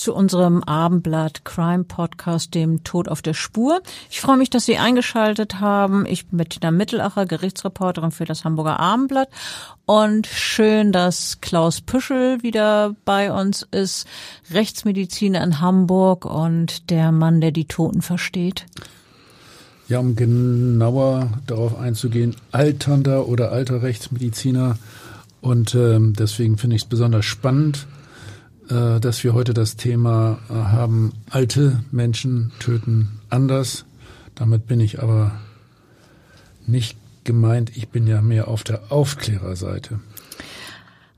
zu unserem Abendblatt Crime Podcast, dem Tod auf der Spur. Ich freue mich, dass Sie eingeschaltet haben. Ich bin Bettina Mittelacher, Gerichtsreporterin für das Hamburger Abendblatt. Und schön, dass Klaus Püschel wieder bei uns ist, Rechtsmediziner in Hamburg und der Mann, der die Toten versteht. Ja, um genauer darauf einzugehen, alternder oder alter Rechtsmediziner. Und ähm, deswegen finde ich es besonders spannend, dass wir heute das Thema äh, haben, alte Menschen töten anders. Damit bin ich aber nicht gemeint, ich bin ja mehr auf der Aufklärerseite.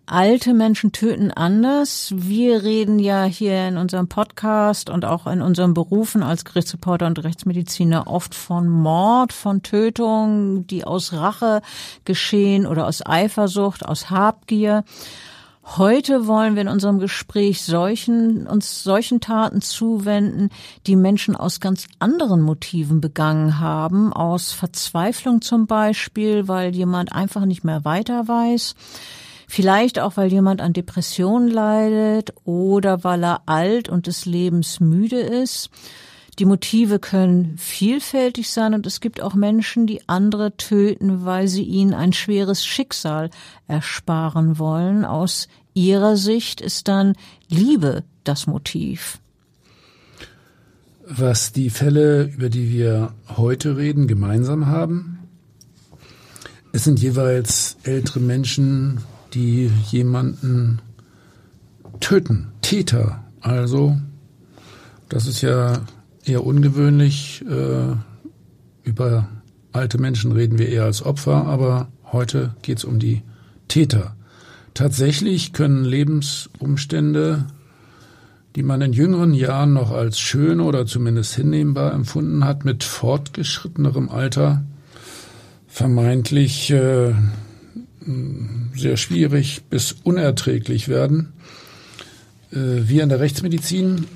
Alte Menschen töten anders. Wir reden ja hier in unserem Podcast und auch in unseren Berufen als Gerichtsreporter und Rechtsmediziner oft von Mord, von Tötung, die aus Rache geschehen oder aus Eifersucht, aus Habgier. Heute wollen wir in unserem Gespräch solchen, uns solchen Taten zuwenden, die Menschen aus ganz anderen Motiven begangen haben, aus Verzweiflung zum Beispiel, weil jemand einfach nicht mehr weiter weiß, vielleicht auch, weil jemand an Depressionen leidet oder weil er alt und des Lebens müde ist. Die Motive können vielfältig sein und es gibt auch Menschen, die andere töten, weil sie ihnen ein schweres Schicksal ersparen wollen. Aus ihrer Sicht ist dann Liebe das Motiv. Was die Fälle, über die wir heute reden, gemeinsam haben, es sind jeweils ältere Menschen, die jemanden töten, Täter. Also, das ist ja eher ungewöhnlich. Äh, über alte Menschen reden wir eher als Opfer, aber heute geht es um die Täter. Tatsächlich können Lebensumstände, die man in jüngeren Jahren noch als schön oder zumindest hinnehmbar empfunden hat, mit fortgeschrittenerem Alter vermeintlich äh, sehr schwierig bis unerträglich werden. Äh, wir in der Rechtsmedizin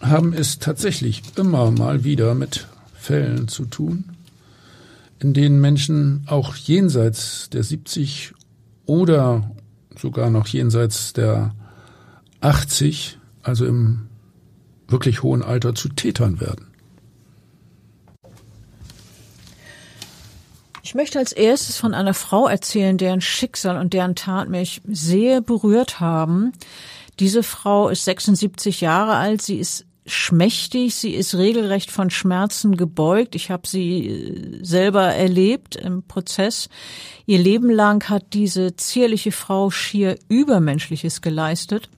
haben es tatsächlich immer mal wieder mit Fällen zu tun, in denen Menschen auch jenseits der 70 oder sogar noch jenseits der 80, also im wirklich hohen Alter, zu Tätern werden. Ich möchte als erstes von einer Frau erzählen, deren Schicksal und deren Tat mich sehr berührt haben. Diese Frau ist 76 Jahre alt, sie ist schmächtig, sie ist regelrecht von Schmerzen gebeugt. Ich habe sie äh, selber erlebt im Prozess. Ihr Leben lang hat diese zierliche Frau schier Übermenschliches geleistet.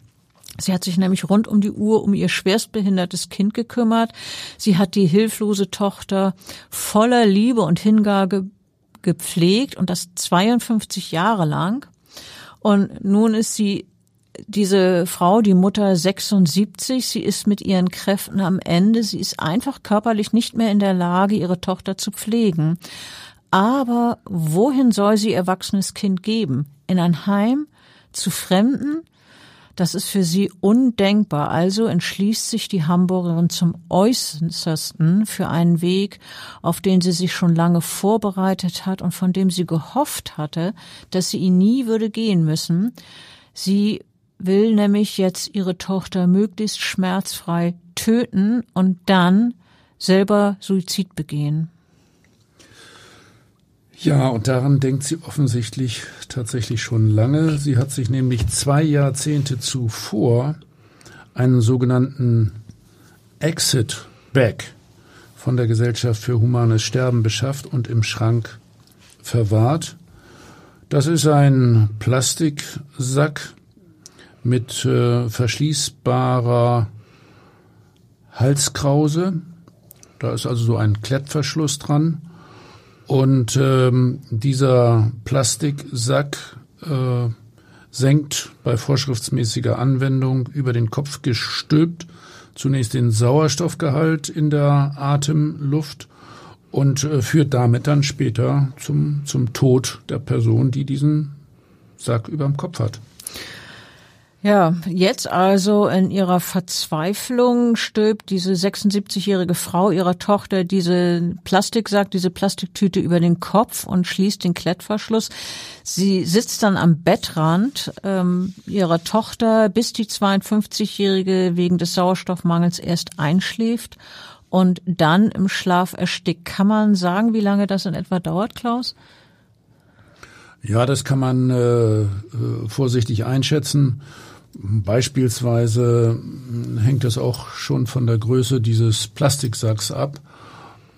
Sie hat sich nämlich rund um die Uhr um ihr schwerstbehindertes Kind gekümmert. Sie hat die hilflose Tochter voller Liebe und Hingabe gepflegt und das 52 Jahre lang. Und nun ist sie diese Frau, die Mutter 76, sie ist mit ihren Kräften am Ende, sie ist einfach körperlich nicht mehr in der Lage, ihre Tochter zu pflegen. Aber wohin soll sie ihr erwachsenes Kind geben? In ein Heim? Zu Fremden? Das ist für sie undenkbar. Also entschließt sich die Hamburgerin zum Äußersten für einen Weg, auf den sie sich schon lange vorbereitet hat und von dem sie gehofft hatte, dass sie ihn nie würde gehen müssen. Sie will nämlich jetzt ihre Tochter möglichst schmerzfrei töten und dann selber Suizid begehen. Ja, und daran denkt sie offensichtlich tatsächlich schon lange. Sie hat sich nämlich zwei Jahrzehnte zuvor einen sogenannten Exit Back von der Gesellschaft für humanes Sterben beschafft und im Schrank verwahrt. Das ist ein Plastiksack mit äh, verschließbarer Halskrause. Da ist also so ein Klettverschluss dran. Und ähm, dieser Plastiksack äh, senkt bei vorschriftsmäßiger Anwendung über den Kopf gestülpt zunächst den Sauerstoffgehalt in der Atemluft und äh, führt damit dann später zum, zum Tod der Person, die diesen Sack überm Kopf hat. Ja, jetzt also in ihrer Verzweiflung stülpt diese 76-jährige Frau ihrer Tochter diese Plastiksack, diese Plastiktüte über den Kopf und schließt den Klettverschluss. Sie sitzt dann am Bettrand ähm, ihrer Tochter, bis die 52-jährige wegen des Sauerstoffmangels erst einschläft und dann im Schlaf erstickt. Kann man sagen, wie lange das in etwa dauert, Klaus? Ja, das kann man äh, äh vorsichtig einschätzen. Beispielsweise hängt es auch schon von der Größe dieses Plastiksacks ab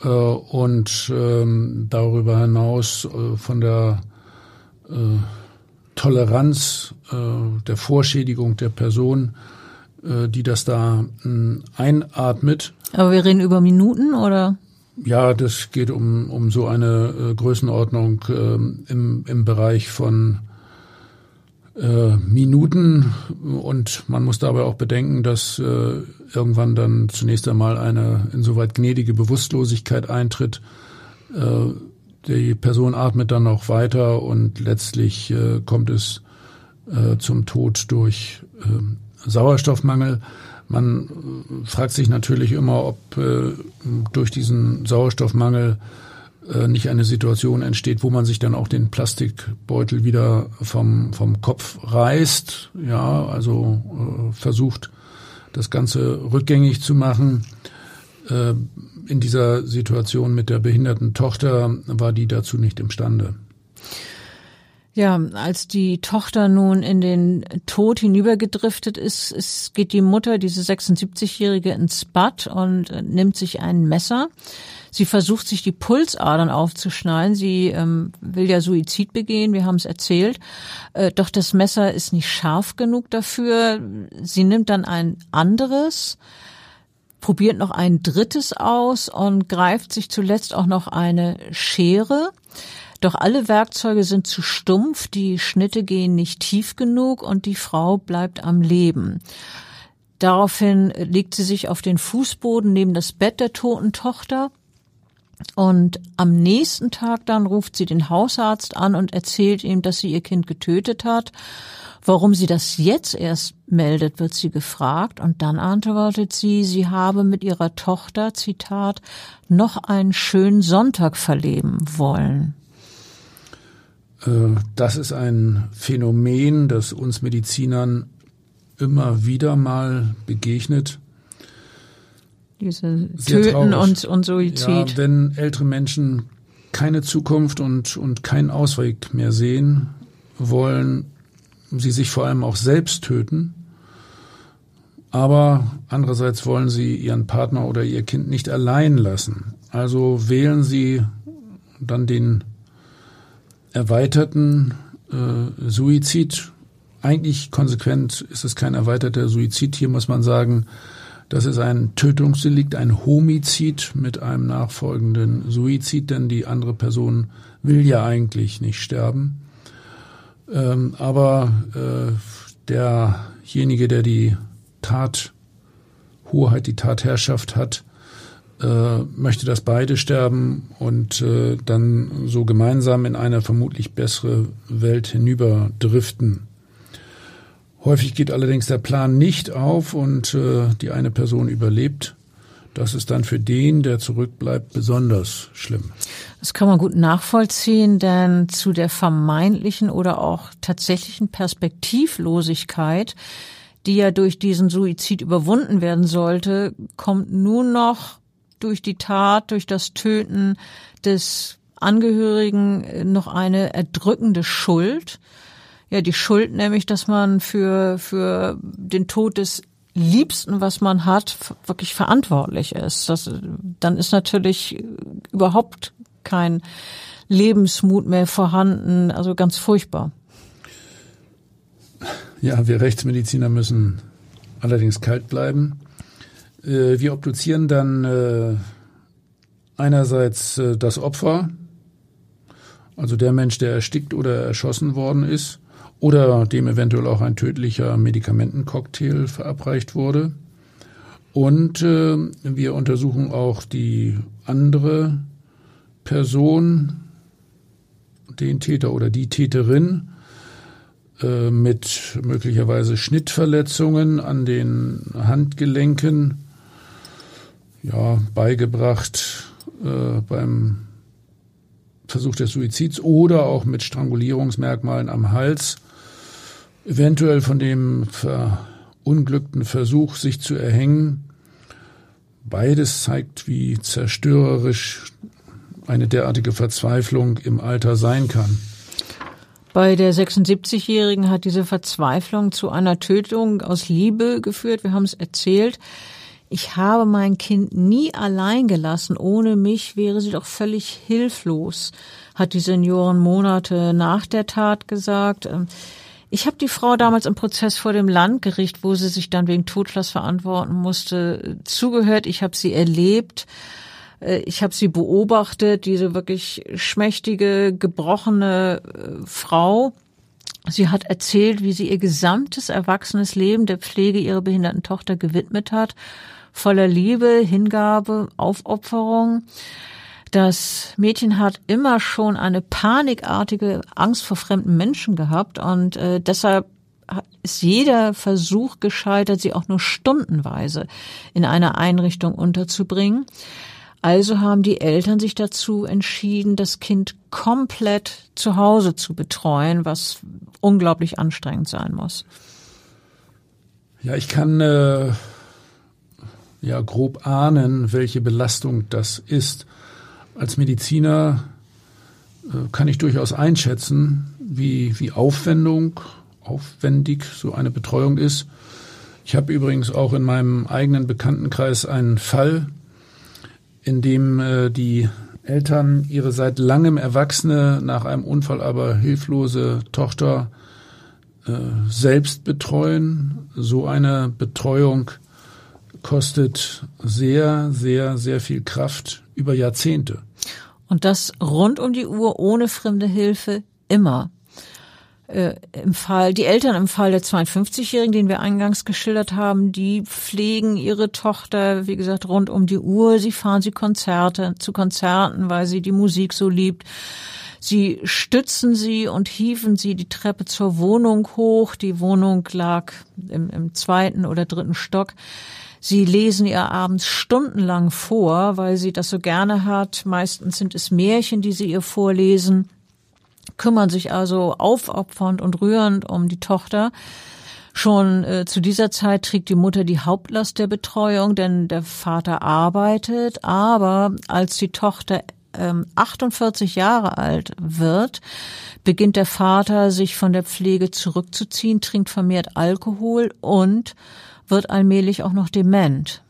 äh, und ähm, darüber hinaus äh, von der äh, Toleranz äh, der Vorschädigung der Person, äh, die das da äh, einatmet. Aber wir reden über Minuten oder? Ja, das geht um, um so eine Größenordnung ähm, im, im Bereich von äh, Minuten und man muss dabei auch bedenken, dass äh, irgendwann dann zunächst einmal eine insoweit gnädige Bewusstlosigkeit eintritt. Äh, die Person atmet dann noch weiter und letztlich äh, kommt es äh, zum Tod durch äh, Sauerstoffmangel. Man äh, fragt sich natürlich immer, ob äh, durch diesen Sauerstoffmangel nicht eine Situation entsteht, wo man sich dann auch den Plastikbeutel wieder vom, vom Kopf reißt, ja, also äh, versucht, das Ganze rückgängig zu machen. Äh, in dieser Situation mit der behinderten Tochter war die dazu nicht imstande. Ja, als die Tochter nun in den Tod hinübergedriftet ist, es geht die Mutter, diese 76-Jährige, ins Bad und nimmt sich ein Messer. Sie versucht sich die Pulsadern aufzuschneiden. Sie ähm, will ja Suizid begehen, wir haben es erzählt. Äh, doch das Messer ist nicht scharf genug dafür. Sie nimmt dann ein anderes, probiert noch ein drittes aus und greift sich zuletzt auch noch eine Schere. Doch alle Werkzeuge sind zu stumpf, die Schnitte gehen nicht tief genug und die Frau bleibt am Leben. Daraufhin legt sie sich auf den Fußboden neben das Bett der toten Tochter und am nächsten Tag dann ruft sie den Hausarzt an und erzählt ihm, dass sie ihr Kind getötet hat. Warum sie das jetzt erst meldet, wird sie gefragt und dann antwortet sie, sie habe mit ihrer Tochter, Zitat, noch einen schönen Sonntag verleben wollen. Äh, das ist ein Phänomen, das uns Medizinern immer wieder mal begegnet. Diese Töten und, und Suizid. Ja, wenn ältere Menschen keine Zukunft und, und keinen Ausweg mehr sehen, wollen sie sich vor allem auch selbst töten. Aber andererseits wollen sie ihren Partner oder ihr Kind nicht allein lassen. Also wählen sie dann den erweiterten äh, Suizid. Eigentlich konsequent ist es kein erweiterter Suizid. Hier muss man sagen, das ist ein Tötungsdelikt, ein Homizid mit einem nachfolgenden Suizid, denn die andere Person will ja eigentlich nicht sterben. Ähm, aber äh, derjenige, der die Tathoheit, die Tatherrschaft hat, äh, möchte, dass beide sterben und äh, dann so gemeinsam in eine vermutlich bessere Welt hinüber driften. Häufig geht allerdings der Plan nicht auf und äh, die eine Person überlebt. Das ist dann für den, der zurückbleibt, besonders schlimm. Das kann man gut nachvollziehen, denn zu der vermeintlichen oder auch tatsächlichen Perspektivlosigkeit, die ja durch diesen Suizid überwunden werden sollte, kommt nun noch durch die Tat, durch das Töten des Angehörigen noch eine erdrückende Schuld ja die Schuld, nämlich, dass man für, für den Tod des Liebsten, was man hat, wirklich verantwortlich ist. Das, dann ist natürlich überhaupt kein Lebensmut mehr vorhanden. Also ganz furchtbar. Ja, wir Rechtsmediziner müssen allerdings kalt bleiben. Äh, wir obduzieren dann äh, einerseits äh, das Opfer, also der Mensch, der erstickt oder erschossen worden ist, oder dem eventuell auch ein tödlicher Medikamentencocktail verabreicht wurde. Und äh, wir untersuchen auch die andere Person, den Täter oder die Täterin, äh, mit möglicherweise Schnittverletzungen an den Handgelenken, ja, beigebracht äh, beim Versuch des Suizids oder auch mit Strangulierungsmerkmalen am Hals, eventuell von dem verunglückten Versuch, sich zu erhängen. Beides zeigt, wie zerstörerisch eine derartige Verzweiflung im Alter sein kann. Bei der 76-Jährigen hat diese Verzweiflung zu einer Tötung aus Liebe geführt. Wir haben es erzählt. Ich habe mein Kind nie allein gelassen. Ohne mich wäre sie doch völlig hilflos, hat die Senioren Monate nach der Tat gesagt. Ich habe die Frau damals im Prozess vor dem Landgericht, wo sie sich dann wegen Totschlags verantworten musste, zugehört. Ich habe sie erlebt. Äh, ich habe sie beobachtet, diese wirklich schmächtige, gebrochene äh, Frau. Sie hat erzählt, wie sie ihr gesamtes erwachsenes Leben der Pflege ihrer behinderten Tochter gewidmet hat, voller Liebe, Hingabe, Aufopferung. Das Mädchen hat immer schon eine panikartige Angst vor fremden Menschen gehabt und äh, deshalb ist jeder Versuch gescheitert, sie auch nur stundenweise in einer Einrichtung unterzubringen. Also haben die Eltern sich dazu entschieden, das Kind komplett zu Hause zu betreuen, was unglaublich anstrengend sein muss. Ja, ich kann äh, ja grob ahnen, welche Belastung das ist. Als Mediziner äh, kann ich durchaus einschätzen, wie, wie Aufwendung, aufwendig so eine Betreuung ist. Ich habe übrigens auch in meinem eigenen Bekanntenkreis einen Fall, in dem äh, die Eltern ihre seit langem erwachsene, nach einem Unfall aber hilflose Tochter äh, selbst betreuen. So eine Betreuung kostet sehr, sehr, sehr viel Kraft über Jahrzehnte. Und das rund um die Uhr ohne fremde Hilfe immer äh, im Fall, die Eltern im Fall der 52-Jährigen, den wir eingangs geschildert haben, die pflegen ihre Tochter, wie gesagt, rund um die Uhr. Sie fahren sie Konzerte, zu Konzerten, weil sie die Musik so liebt. Sie stützen sie und hieven sie die Treppe zur Wohnung hoch. Die Wohnung lag im, im zweiten oder dritten Stock. Sie lesen ihr abends stundenlang vor, weil sie das so gerne hat. Meistens sind es Märchen, die sie ihr vorlesen kümmern sich also aufopfernd und rührend um die Tochter. Schon äh, zu dieser Zeit trägt die Mutter die Hauptlast der Betreuung, denn der Vater arbeitet. Aber als die Tochter ähm, 48 Jahre alt wird, beginnt der Vater sich von der Pflege zurückzuziehen, trinkt vermehrt Alkohol und wird allmählich auch noch dement.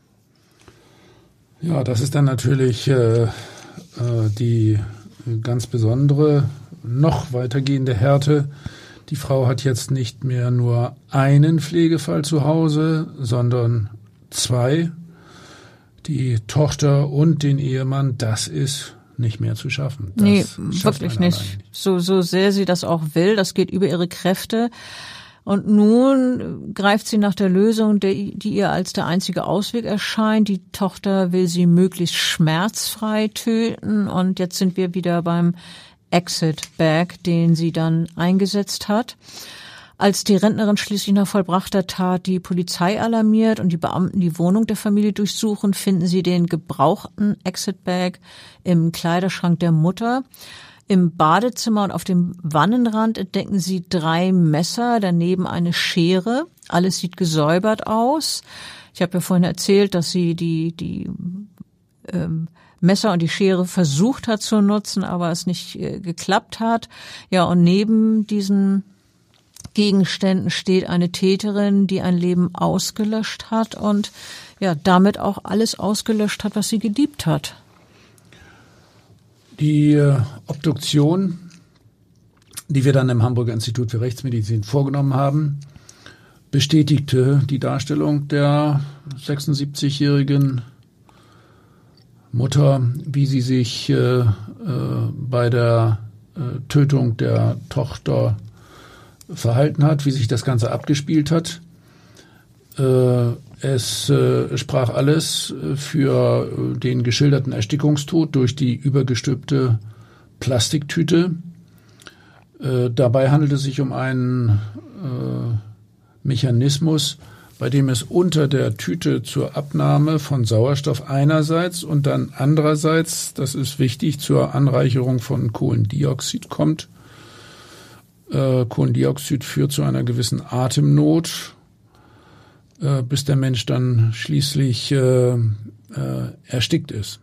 Ja, das ist dann natürlich äh, äh, die ganz besondere noch weitergehende Härte. Die Frau hat jetzt nicht mehr nur einen Pflegefall zu Hause, sondern zwei. Die Tochter und den Ehemann, das ist nicht mehr zu schaffen. Das nee, wirklich nicht. nicht. So, so sehr sie das auch will, das geht über ihre Kräfte. Und nun greift sie nach der Lösung, die ihr als der einzige Ausweg erscheint. Die Tochter will sie möglichst schmerzfrei töten. Und jetzt sind wir wieder beim Exit-Bag, den sie dann eingesetzt hat. Als die Rentnerin schließlich nach vollbrachter Tat die Polizei alarmiert und die Beamten die Wohnung der Familie durchsuchen, finden sie den gebrauchten Exit-Bag im Kleiderschrank der Mutter. Im Badezimmer und auf dem Wannenrand entdecken sie drei Messer, daneben eine Schere. Alles sieht gesäubert aus. Ich habe ja vorhin erzählt, dass sie die, die ähm, Messer und die Schere versucht hat zu nutzen, aber es nicht äh, geklappt hat. Ja, und neben diesen Gegenständen steht eine Täterin, die ein Leben ausgelöscht hat und ja, damit auch alles ausgelöscht hat, was sie geliebt hat. Die äh, Obduktion, die wir dann im Hamburger Institut für Rechtsmedizin vorgenommen haben, bestätigte die Darstellung der 76-jährigen Mutter, wie sie sich äh, äh, bei der äh, Tötung der Tochter verhalten hat, wie sich das Ganze abgespielt hat. Äh, es äh, sprach alles für den geschilderten Erstickungstod durch die übergestülpte Plastiktüte. Äh, dabei handelt es sich um einen Mechanismus, bei dem es unter der Tüte zur Abnahme von Sauerstoff einerseits und dann andererseits, das ist wichtig, zur Anreicherung von Kohlendioxid kommt. Äh, Kohlendioxid führt zu einer gewissen Atemnot, äh, bis der Mensch dann schließlich äh, äh erstickt ist.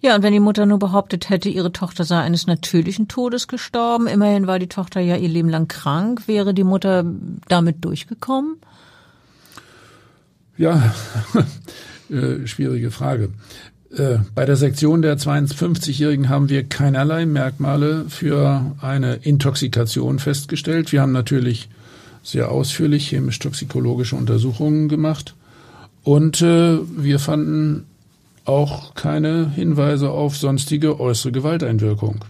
Ja, und wenn die Mutter nur behauptet hätte, ihre Tochter sei eines natürlichen Todes gestorben, immerhin war die Tochter ja ihr Leben lang krank, wäre die Mutter damit durchgekommen? Ja, äh, schwierige Frage. Äh, bei der Sektion der 52-Jährigen haben wir keinerlei Merkmale für eine Intoxikation festgestellt. Wir haben natürlich sehr ausführlich chemisch-toxikologische Untersuchungen gemacht und äh, wir fanden auch keine Hinweise auf sonstige äußere Gewalteinwirkung.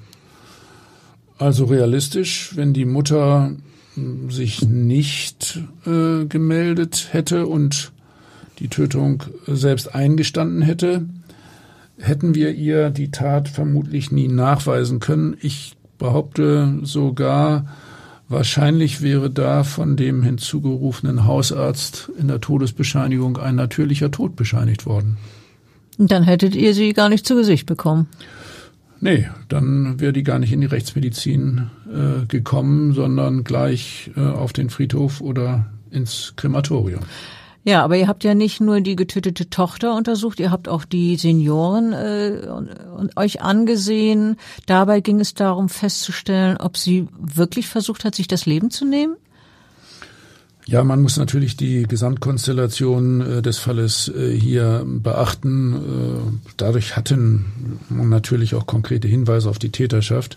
Also realistisch, wenn die Mutter sich nicht äh, gemeldet hätte und die Tötung selbst eingestanden hätte, hätten wir ihr die Tat vermutlich nie nachweisen können. Ich behaupte sogar, wahrscheinlich wäre da von dem hinzugerufenen Hausarzt in der Todesbescheinigung ein natürlicher Tod bescheinigt worden. Dann hättet ihr sie gar nicht zu Gesicht bekommen. Nee, dann wäre die gar nicht in die Rechtsmedizin äh, gekommen, sondern gleich äh, auf den Friedhof oder ins Krematorium. Ja, aber ihr habt ja nicht nur die getötete Tochter untersucht, ihr habt auch die Senioren äh, euch angesehen. Dabei ging es darum festzustellen, ob sie wirklich versucht hat, sich das Leben zu nehmen? Ja, man muss natürlich die Gesamtkonstellation äh, des Falles äh, hier beachten. Äh, dadurch hatten man natürlich auch konkrete Hinweise auf die Täterschaft.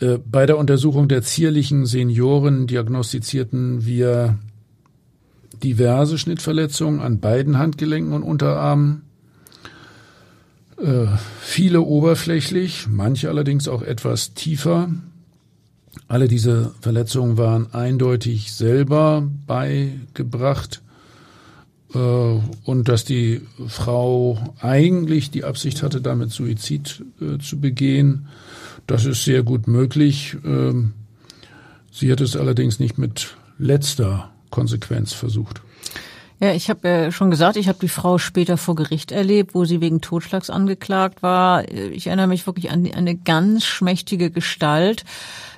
Äh, bei der Untersuchung der zierlichen Senioren diagnostizierten wir diverse Schnittverletzungen an beiden Handgelenken und Unterarmen. Äh, viele oberflächlich, manche allerdings auch etwas tiefer. Alle diese Verletzungen waren eindeutig selber beigebracht. Äh, und dass die Frau eigentlich die Absicht hatte, damit Suizid äh, zu begehen, das ist sehr gut möglich. Ähm, sie hat es allerdings nicht mit letzter Konsequenz versucht. Ja, ich habe ja schon gesagt, ich habe die Frau später vor Gericht erlebt, wo sie wegen Totschlags angeklagt war. Ich erinnere mich wirklich an eine ganz schmächtige Gestalt.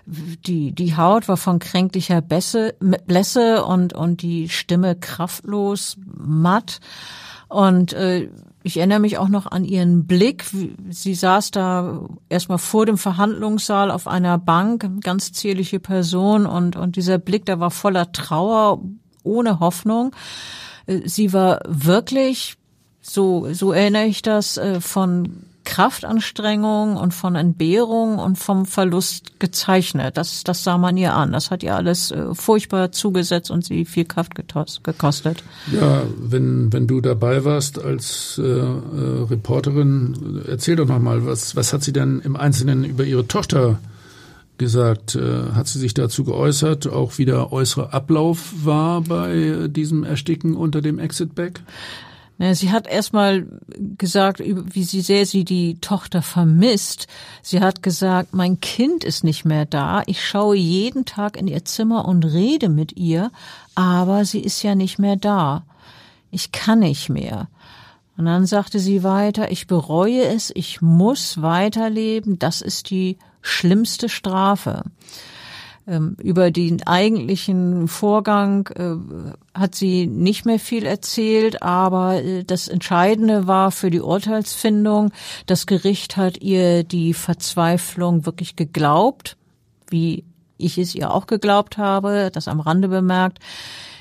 Die, die Haut war von kränklicher Bässe, Blässe und, und die Stimme kraftlos, matt. Und äh, ich erinnere mich auch noch an ihren Blick. Sie saß da erstmal vor dem Verhandlungssaal auf einer Bank, ganz zierliche Person und, und dieser Blick, der war voller Trauer, ohne Hoffnung. Äh, sie war wirklich, so, so erinnere ich das, äh, von Kraftanstrengung und von Entbehrung und vom Verlust gezeichnet. Das, das sah man ihr an. Das hat ihr alles äh, furchtbar zugesetzt und sie viel Kraft gekostet. Ja, wenn, wenn du dabei warst als äh, äh, Reporterin, erzähl doch nochmal, was, was hat sie denn im Einzelnen über ihre Tochter gesagt? Äh, hat sie sich dazu geäußert, auch wie der äußere Ablauf war bei diesem Ersticken unter dem Exit-Bag? Sie hat erstmal gesagt, wie sie sehr sie die Tochter vermisst. Sie hat gesagt, mein Kind ist nicht mehr da. Ich schaue jeden Tag in ihr Zimmer und rede mit ihr, aber sie ist ja nicht mehr da. Ich kann nicht mehr. Und dann sagte sie weiter, ich bereue es, ich muss weiterleben, das ist die schlimmste Strafe. Ähm, über den eigentlichen Vorgang äh, hat sie nicht mehr viel erzählt, aber äh, das Entscheidende war für die Urteilsfindung, das Gericht hat ihr die Verzweiflung wirklich geglaubt, wie ich es ihr auch geglaubt habe, das am Rande bemerkt.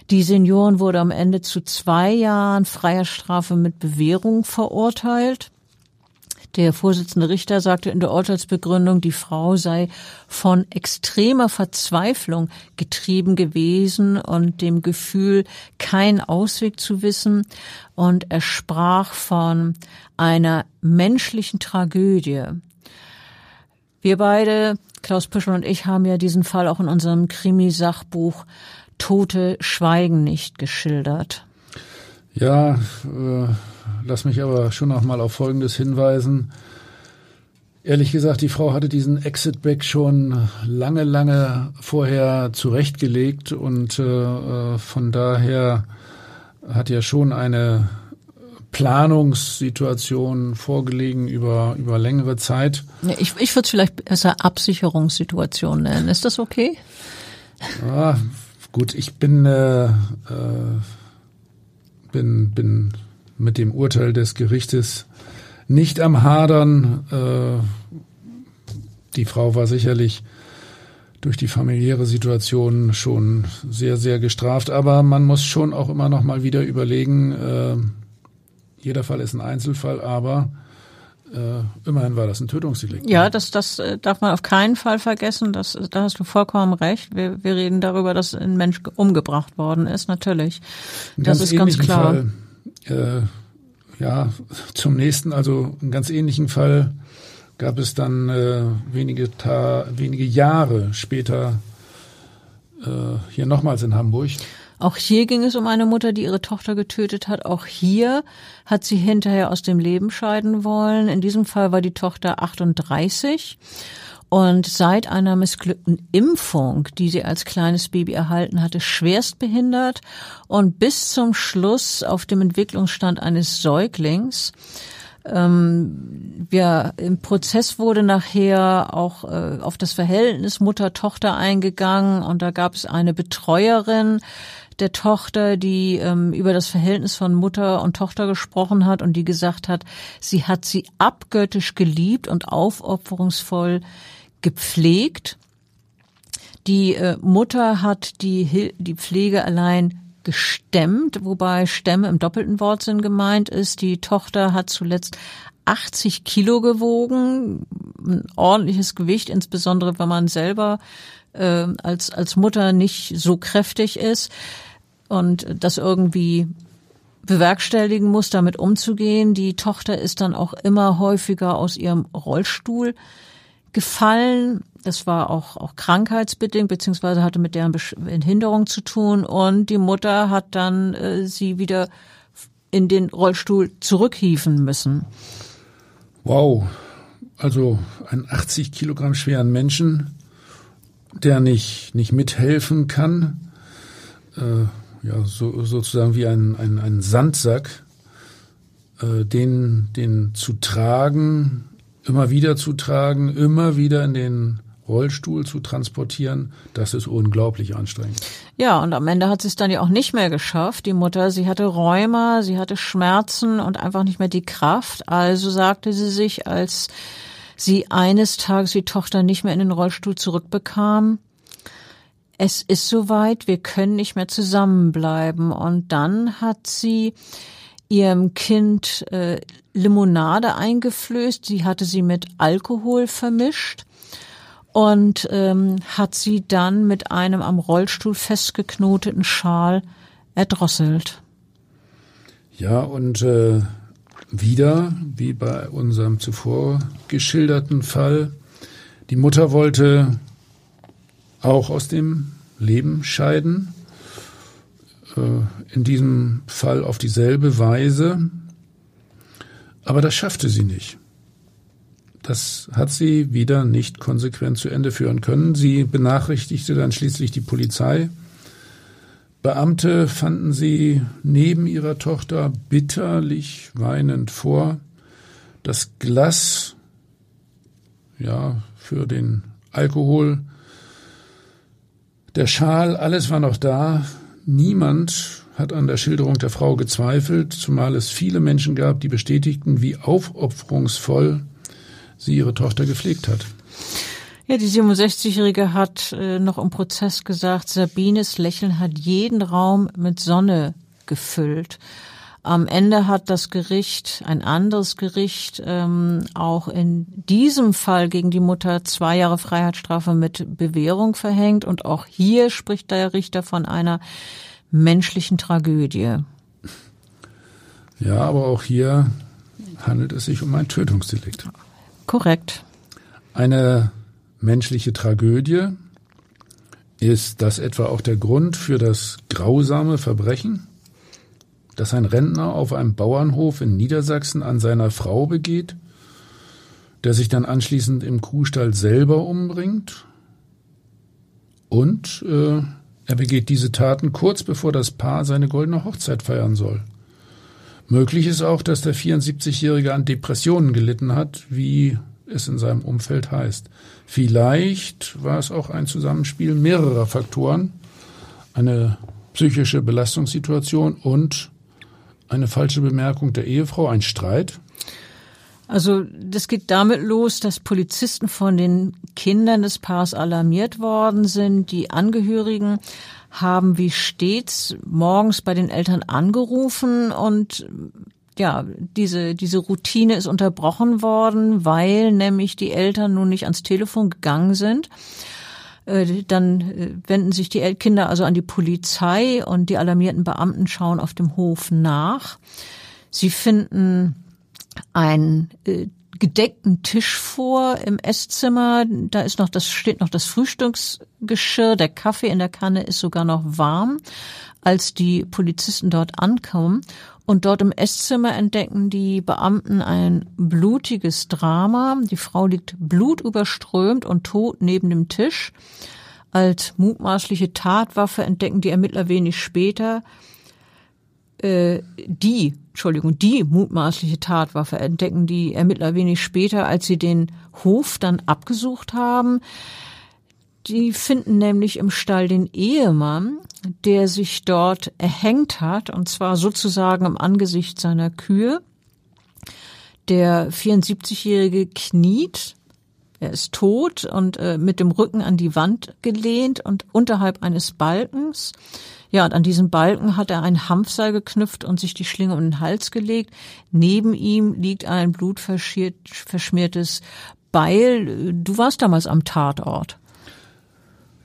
Die Seniorin wurde am Ende zu zwei Jahren freier Strafe mit Bewährung verurteilt. Der Vorsitzende Richter sagte in der Urteilsbegründung, die Frau sei von extremer Verzweiflung getrieben gewesen und dem Gefühl, keinen Ausweg zu wissen. Und er sprach von einer menschlichen Tragödie. Wir beide, Klaus Püschel und ich, haben ja diesen Fall auch in unserem Krimi-Sachbuch Tote schweigen nicht geschildert. Ja, äh, lass mich aber schon noch mal auf Folgendes hinweisen. Ehrlich gesagt, die Frau hatte diesen Exit-Back schon lange, lange vorher zurechtgelegt und äh, von daher hat ja schon eine Planungssituation vorgelegen über, über längere Zeit. Ich, ich würde es vielleicht besser Absicherungssituation nennen. Ist das okay? Ja, gut, ich bin, äh, äh, bin, bin mit dem Urteil des Gerichtes nicht am Hadern. Äh, die Frau war sicherlich durch die familiäre Situation schon sehr, sehr gestraft. Aber man muss schon auch immer noch mal wieder überlegen, äh, jeder Fall ist ein Einzelfall, aber äh, immerhin war das ein Tötungsdelikt. Ja, das, das äh, darf man auf keinen Fall vergessen. Das, da hast du vollkommen recht. Wir, wir reden darüber, dass ein Mensch umgebracht worden ist, natürlich. Das ist ganz klar. Fall äh, ja, zum nächsten, also einen ganz ähnlichen Fall gab es dann äh, wenige, Ta wenige Jahre später äh, hier nochmals in Hamburg. Auch hier ging es um eine Mutter, die ihre Tochter getötet hat. Auch hier hat sie hinterher aus dem Leben scheiden wollen. In diesem Fall war die Tochter 38 und seit einer missglückten Impfung, die sie als kleines Baby erhalten hatte, schwerst behindert und bis zum Schluss auf dem Entwicklungsstand eines Säuglings. Ähm, ja, im Prozess wurde nachher auch äh, auf das Verhältnis Mutter-Tochter eingegangen und da gab es eine Betreuerin, der Tochter, die ähm, über das Verhältnis von Mutter und Tochter gesprochen hat und die gesagt hat, sie hat sie abgöttisch geliebt und aufopferungsvoll gepflegt. Die äh, Mutter hat die, die Pflege allein gestemmt, wobei Stämme im doppelten Wortsinn gemeint ist. Die Tochter hat zuletzt 80 Kilo gewogen, ein ordentliches Gewicht, insbesondere wenn man selber äh, als, als Mutter nicht so kräftig ist und das irgendwie bewerkstelligen muss, damit umzugehen. Die Tochter ist dann auch immer häufiger aus ihrem Rollstuhl gefallen. Das war auch, auch krankheitsbedingt, beziehungsweise hatte mit deren Behinderung zu tun. Und die Mutter hat dann äh, sie wieder in den Rollstuhl zurückhieven müssen. Wow. Also einen 80 Kilogramm schweren Menschen, der nicht, nicht mithelfen kann, äh, ja, so, sozusagen wie ein, ein, ein Sandsack, äh, den, den zu tragen, immer wieder zu tragen, immer wieder in den Rollstuhl zu transportieren, das ist unglaublich anstrengend. Ja, und am Ende hat sie es dann ja auch nicht mehr geschafft. Die Mutter, sie hatte Rheuma, sie hatte Schmerzen und einfach nicht mehr die Kraft. Also sagte sie sich, als sie eines Tages die Tochter nicht mehr in den Rollstuhl zurückbekam, es ist soweit, wir können nicht mehr zusammenbleiben. Und dann hat sie ihrem Kind äh, Limonade eingeflößt. Sie hatte sie mit Alkohol vermischt und ähm, hat sie dann mit einem am Rollstuhl festgeknoteten Schal erdrosselt. Ja, und äh, wieder, wie bei unserem zuvor geschilderten Fall, die Mutter wollte auch aus dem Leben scheiden. Äh, in diesem Fall auf dieselbe Weise. Aber das schaffte sie nicht. Das hat sie wieder nicht konsequent zu Ende führen können. Sie benachrichtigte dann schließlich die Polizei. Beamte fanden sie neben ihrer Tochter bitterlich weinend vor. Das Glas, ja, für den Alkohol der Schal, alles war noch da. Niemand hat an der Schilderung der Frau gezweifelt, zumal es viele Menschen gab, die bestätigten, wie aufopferungsvoll sie ihre Tochter gepflegt hat. Ja, die 67-Jährige hat äh, noch im Prozess gesagt, Sabines Lächeln hat jeden Raum mit Sonne gefüllt. Am Ende hat das Gericht, ein anderes Gericht, ähm, auch in diesem Fall gegen die Mutter zwei Jahre Freiheitsstrafe mit Bewährung verhängt. Und auch hier spricht der Richter von einer menschlichen Tragödie. Ja, aber auch hier handelt es sich um ein Tötungsdelikt. Korrekt. Eine menschliche Tragödie. Ist das etwa auch der Grund für das grausame Verbrechen, das ein Rentner auf einem Bauernhof in Niedersachsen an seiner Frau begeht, der sich dann anschließend im Kuhstall selber umbringt? Und äh, er begeht diese Taten kurz bevor das Paar seine goldene Hochzeit feiern soll. Möglich ist auch, dass der 74-Jährige an Depressionen gelitten hat, wie es in seinem Umfeld heißt. Vielleicht war es auch ein Zusammenspiel mehrerer Faktoren, eine psychische Belastungssituation und eine falsche Bemerkung der Ehefrau, ein Streit. Also das geht damit los, dass Polizisten von den Kindern des Paares alarmiert worden sind. Die Angehörigen haben wie stets morgens bei den Eltern angerufen und ja, diese, diese Routine ist unterbrochen worden, weil nämlich die Eltern nun nicht ans Telefon gegangen sind. Äh, dann äh, wenden sich die Kinder also an die Polizei und die alarmierten Beamten schauen auf dem Hof nach. Sie finden einen äh, gedeckten Tisch vor im Esszimmer. Da ist noch das, steht noch das Frühstücksgeschirr. Der Kaffee in der Kanne ist sogar noch warm, als die Polizisten dort ankommen. Und dort im Esszimmer entdecken die Beamten ein blutiges Drama. Die Frau liegt blutüberströmt und tot neben dem Tisch. Als mutmaßliche Tatwaffe entdecken die Ermittler wenig später äh, die, Entschuldigung, die mutmaßliche Tatwaffe entdecken die Ermittler wenig später, als sie den Hof dann abgesucht haben. Die finden nämlich im Stall den Ehemann, der sich dort erhängt hat, und zwar sozusagen im Angesicht seiner Kühe. Der 74-Jährige kniet, er ist tot und äh, mit dem Rücken an die Wand gelehnt und unterhalb eines Balkens. Ja, und an diesem Balken hat er ein Hanfseil geknüpft und sich die Schlinge um den Hals gelegt. Neben ihm liegt ein blutverschmiertes Beil. Du warst damals am Tatort.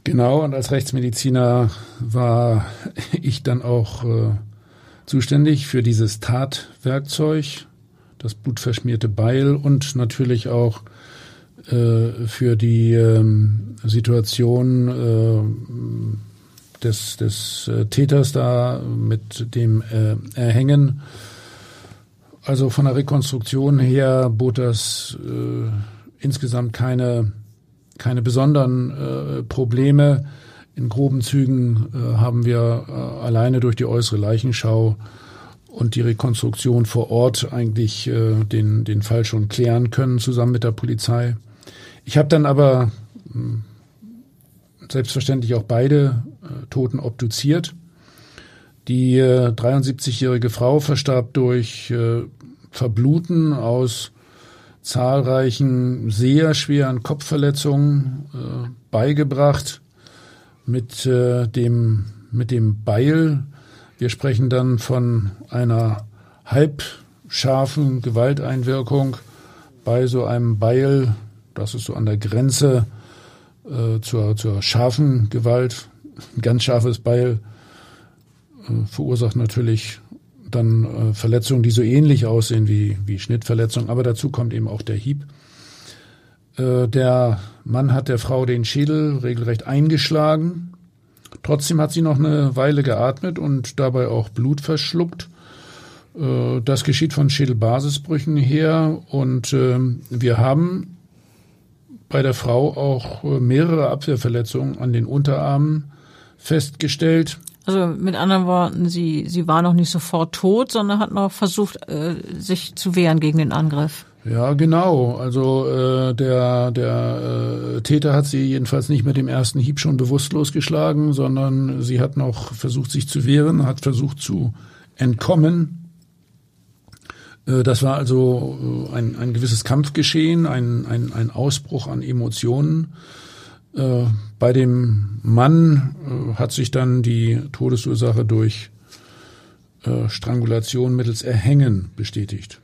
Genau, und als Rechtsmediziner war ich dann auch äh, zuständig für dieses Tatwerkzeug, das blutverschmierte Beil und natürlich auch äh, für die ähm, Situation äh, des, des äh, Täters da mit dem äh, Erhängen. Also von der Rekonstruktion her bot das äh, insgesamt keine keine besonderen äh, Probleme. In groben Zügen äh, haben wir äh, alleine durch die äußere Leichenschau und die Rekonstruktion vor Ort eigentlich äh, den, den Fall schon klären können, zusammen mit der Polizei. Ich habe dann aber hm, selbstverständlich auch beide äh, Toten obduziert. Die äh, 73-jährige Frau verstarb durch äh, Verbluten aus zahlreichen sehr schweren Kopfverletzungen äh, beigebracht mit äh, dem mit dem Beil. Wir sprechen dann von einer halbscharfen Gewalteinwirkung bei so einem Beil, das ist so an der Grenze äh, zur, zur scharfen Gewalt. Ein ganz scharfes Beil äh, verursacht natürlich dann äh, Verletzungen, die so ähnlich aussehen wie, wie Schnittverletzungen, aber dazu kommt eben auch der Hieb. Äh, der Mann hat der Frau den Schädel regelrecht eingeschlagen. Trotzdem hat sie noch eine Weile geatmet und dabei auch Blut verschluckt. Äh, das geschieht von Schädelbasisbrüchen her und äh, wir haben bei der Frau auch äh, mehrere Abwehrverletzungen an den Unterarmen festgestellt. Also mit anderen Worten, sie, sie war noch nicht sofort tot, sondern hat noch versucht, äh, sich zu wehren gegen den Angriff. Ja, genau. Also äh, der, der äh, Täter hat sie jedenfalls nicht mit dem ersten Hieb schon bewusstlos geschlagen, sondern sie hat noch versucht, sich zu wehren, hat versucht zu entkommen. Äh, das war also äh, ein, ein gewisses Kampfgeschehen, ein, ein, ein Ausbruch an Emotionen. Äh, bei dem Mann hat sich dann die Todesursache durch Strangulation mittels Erhängen bestätigt.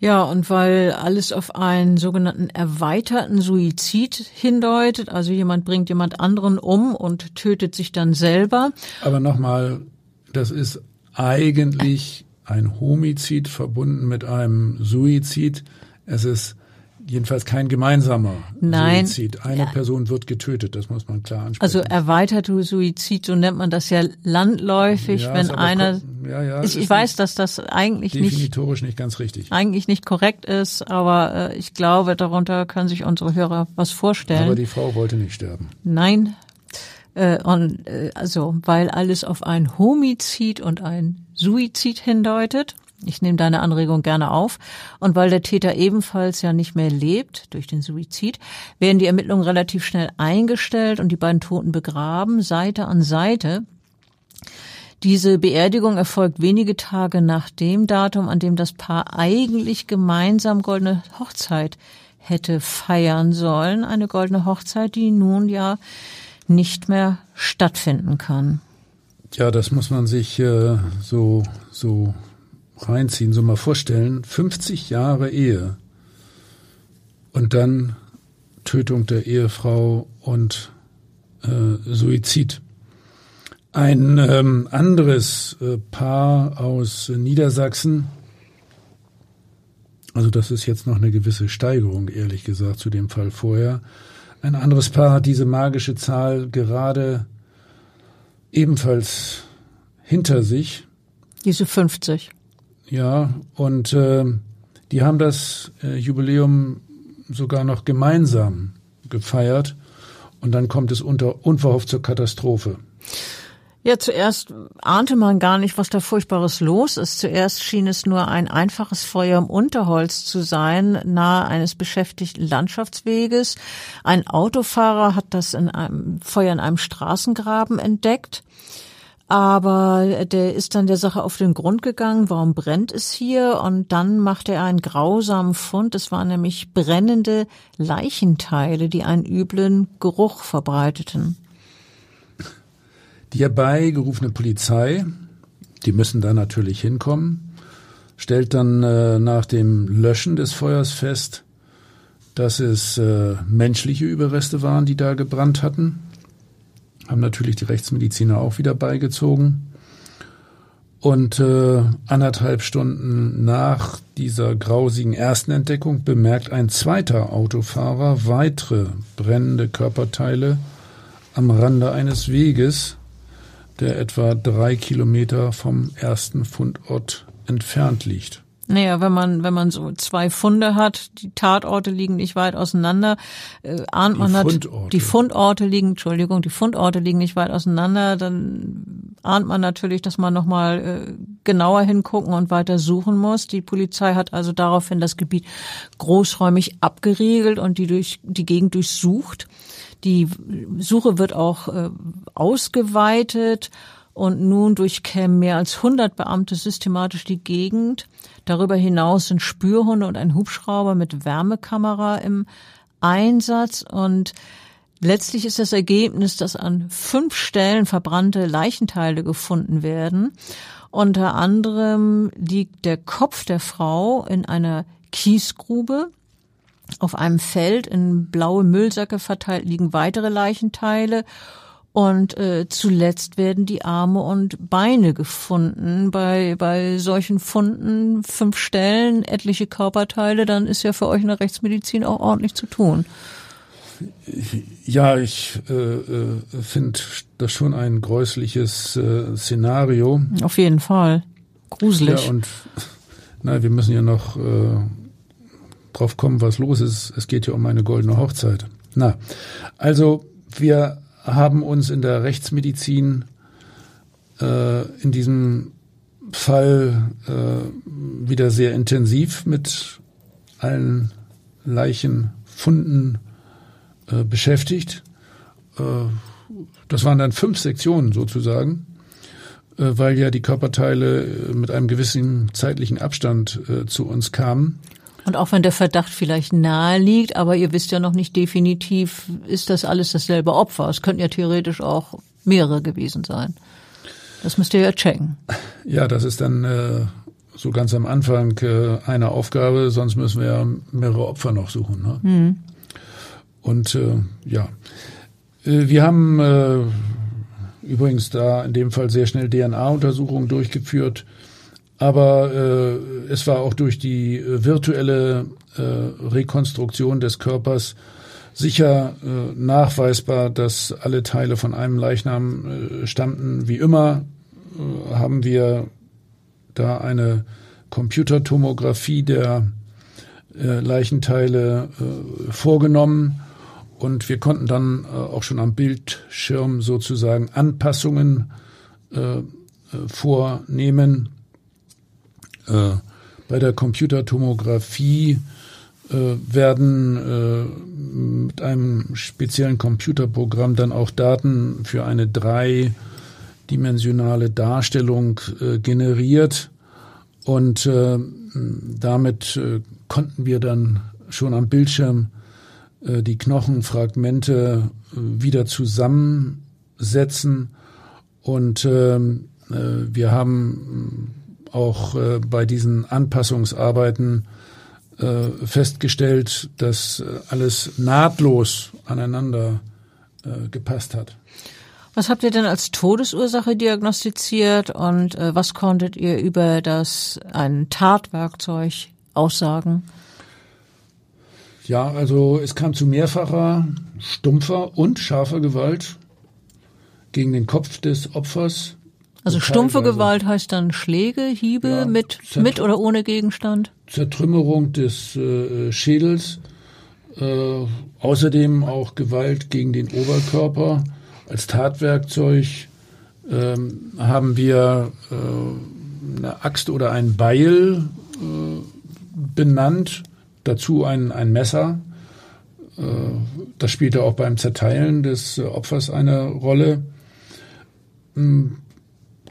Ja, und weil alles auf einen sogenannten erweiterten Suizid hindeutet, also jemand bringt jemand anderen um und tötet sich dann selber. Aber nochmal, das ist eigentlich ein Homizid verbunden mit einem Suizid. Es ist jedenfalls kein gemeinsamer Nein. Suizid. Eine ja. Person wird getötet, das muss man klar ansprechen. Also erweiterte Suizid, so nennt man das ja landläufig, ja, wenn einer. Ja, ja, ich, ich weiß, dass das eigentlich definitorisch nicht, nicht ganz richtig. Eigentlich nicht korrekt ist, aber äh, ich glaube, darunter können sich unsere Hörer was vorstellen. Aber die Frau wollte nicht sterben. Nein. Äh, und, äh, also, weil alles auf ein Homizid und ein Suizid hindeutet. Ich nehme deine Anregung gerne auf. Und weil der Täter ebenfalls ja nicht mehr lebt durch den Suizid, werden die Ermittlungen relativ schnell eingestellt und die beiden Toten begraben, Seite an Seite. Diese Beerdigung erfolgt wenige Tage nach dem Datum, an dem das Paar eigentlich gemeinsam goldene Hochzeit hätte feiern sollen. Eine goldene Hochzeit, die nun ja nicht mehr stattfinden kann. Ja, das muss man sich äh, so, so reinziehen, so mal vorstellen. 50 Jahre Ehe und dann Tötung der Ehefrau und äh, Suizid. Ein ähm, anderes äh, Paar aus Niedersachsen, also das ist jetzt noch eine gewisse Steigerung, ehrlich gesagt, zu dem Fall vorher. Ein anderes Paar hat diese magische Zahl gerade ebenfalls hinter sich. Diese 50. Ja, und äh, die haben das äh, Jubiläum sogar noch gemeinsam gefeiert. Und dann kommt es unter, unverhofft zur Katastrophe. Ja, zuerst ahnte man gar nicht, was da Furchtbares los ist. Zuerst schien es nur ein einfaches Feuer im Unterholz zu sein, nahe eines beschäftigten Landschaftsweges. Ein Autofahrer hat das in einem Feuer in einem Straßengraben entdeckt. Aber der ist dann der Sache auf den Grund gegangen, warum brennt es hier? Und dann machte er einen grausamen Fund. Es waren nämlich brennende Leichenteile, die einen üblen Geruch verbreiteten. Die herbeigerufene Polizei, die müssen da natürlich hinkommen, stellt dann äh, nach dem Löschen des Feuers fest, dass es äh, menschliche Überreste waren, die da gebrannt hatten haben natürlich die Rechtsmediziner auch wieder beigezogen. Und äh, anderthalb Stunden nach dieser grausigen ersten Entdeckung bemerkt ein zweiter Autofahrer weitere brennende Körperteile am Rande eines Weges, der etwa drei Kilometer vom ersten Fundort entfernt liegt. Naja, wenn man, wenn man so zwei Funde hat, die Tatorte liegen nicht weit auseinander, äh, ahnt man hat, die Fundorte liegen, Entschuldigung, die Fundorte liegen nicht weit auseinander, dann ahnt man natürlich, dass man nochmal äh, genauer hingucken und weiter suchen muss. Die Polizei hat also daraufhin das Gebiet großräumig abgeriegelt und die durch, die Gegend durchsucht. Die Suche wird auch äh, ausgeweitet und nun durchkämen mehr als 100 Beamte systematisch die Gegend. Darüber hinaus sind Spürhunde und ein Hubschrauber mit Wärmekamera im Einsatz und Letztlich ist das Ergebnis, dass an fünf Stellen verbrannte Leichenteile gefunden werden. Unter anderem liegt der Kopf der Frau in einer Kiesgrube. Auf einem Feld in blaue Müllsäcke verteilt liegen weitere Leichenteile und äh, zuletzt werden die Arme und Beine gefunden. Bei, bei solchen Funden fünf Stellen, etliche Körperteile, dann ist ja für euch in der Rechtsmedizin auch ordentlich zu tun. Ja, ich äh, äh, finde das schon ein gräusliches äh, Szenario. Auf jeden Fall. Gruselig. Ja, und na, wir müssen ja noch äh, drauf kommen, was los ist. Es geht ja um eine goldene Hochzeit. Na, also wir haben uns in der Rechtsmedizin äh, in diesem Fall äh, wieder sehr intensiv mit allen Leichenfunden äh, beschäftigt. Äh, das waren dann fünf Sektionen sozusagen. äh, weil ja die Körperteile äh, mit einem gewissen zeitlichen Abstand zu uns kamen. Und auch wenn der Verdacht vielleicht nahe liegt, aber ihr wisst ja noch nicht definitiv, ist das alles dasselbe Opfer. Es könnten ja theoretisch auch mehrere gewesen sein. Das müsst ihr ja checken. Ja, das ist dann äh, so ganz am Anfang äh, eine Aufgabe, sonst müssen wir ja mehrere Opfer noch suchen. Ne? Mhm. Und äh, ja, äh, wir haben äh, übrigens da in dem Fall sehr schnell DNA-Untersuchungen durchgeführt. Aber äh, es war auch durch die äh, virtuelle äh, Rekonstruktion des Körpers sicher äh, nachweisbar, dass alle Teile von einem Leichnam äh, stammten. Wie immer äh, haben wir da eine Computertomographie der äh, Leichenteile äh, vorgenommen und wir konnten dann äh, auch schon am Bildschirm sozusagen Anpassungen äh, äh vornehmen. Äh, bei der Computertomographie äh, werden äh, mit einem speziellen Computerprogramm dann auch Daten für eine dreidimensionale Darstellung generiert. Und damit konnten wir dann schon am Bildschirm äh, die Knochenfragmente äh, wieder zusammensetzen. Und ähm, äh, wir haben auch bei diesen Anpassungsarbeiten festgestellt, dass alles nahtlos aneinander gepasst hat. Was habt ihr denn als Todesursache diagnostiziert und was konntet ihr über das ein Tatwerkzeug aussagen? Ja, also es kam zu mehrfacher, stumpfer und scharfer Gewalt gegen den Kopf des Opfers. Also stumpfe Gewalt heißt dann Schläge, Hiebe ja, mit, mit oder ohne Gegenstand? Zertrümmerung des äh, Schädels, äh, außerdem auch Gewalt gegen den Oberkörper. Als Tatwerkzeug ähm, haben wir äh, eine Axt oder ein Beil äh, benannt dazu ein, ein Messer. Äh, das spielte auch beim Zerteilen des Opfers eine Rolle.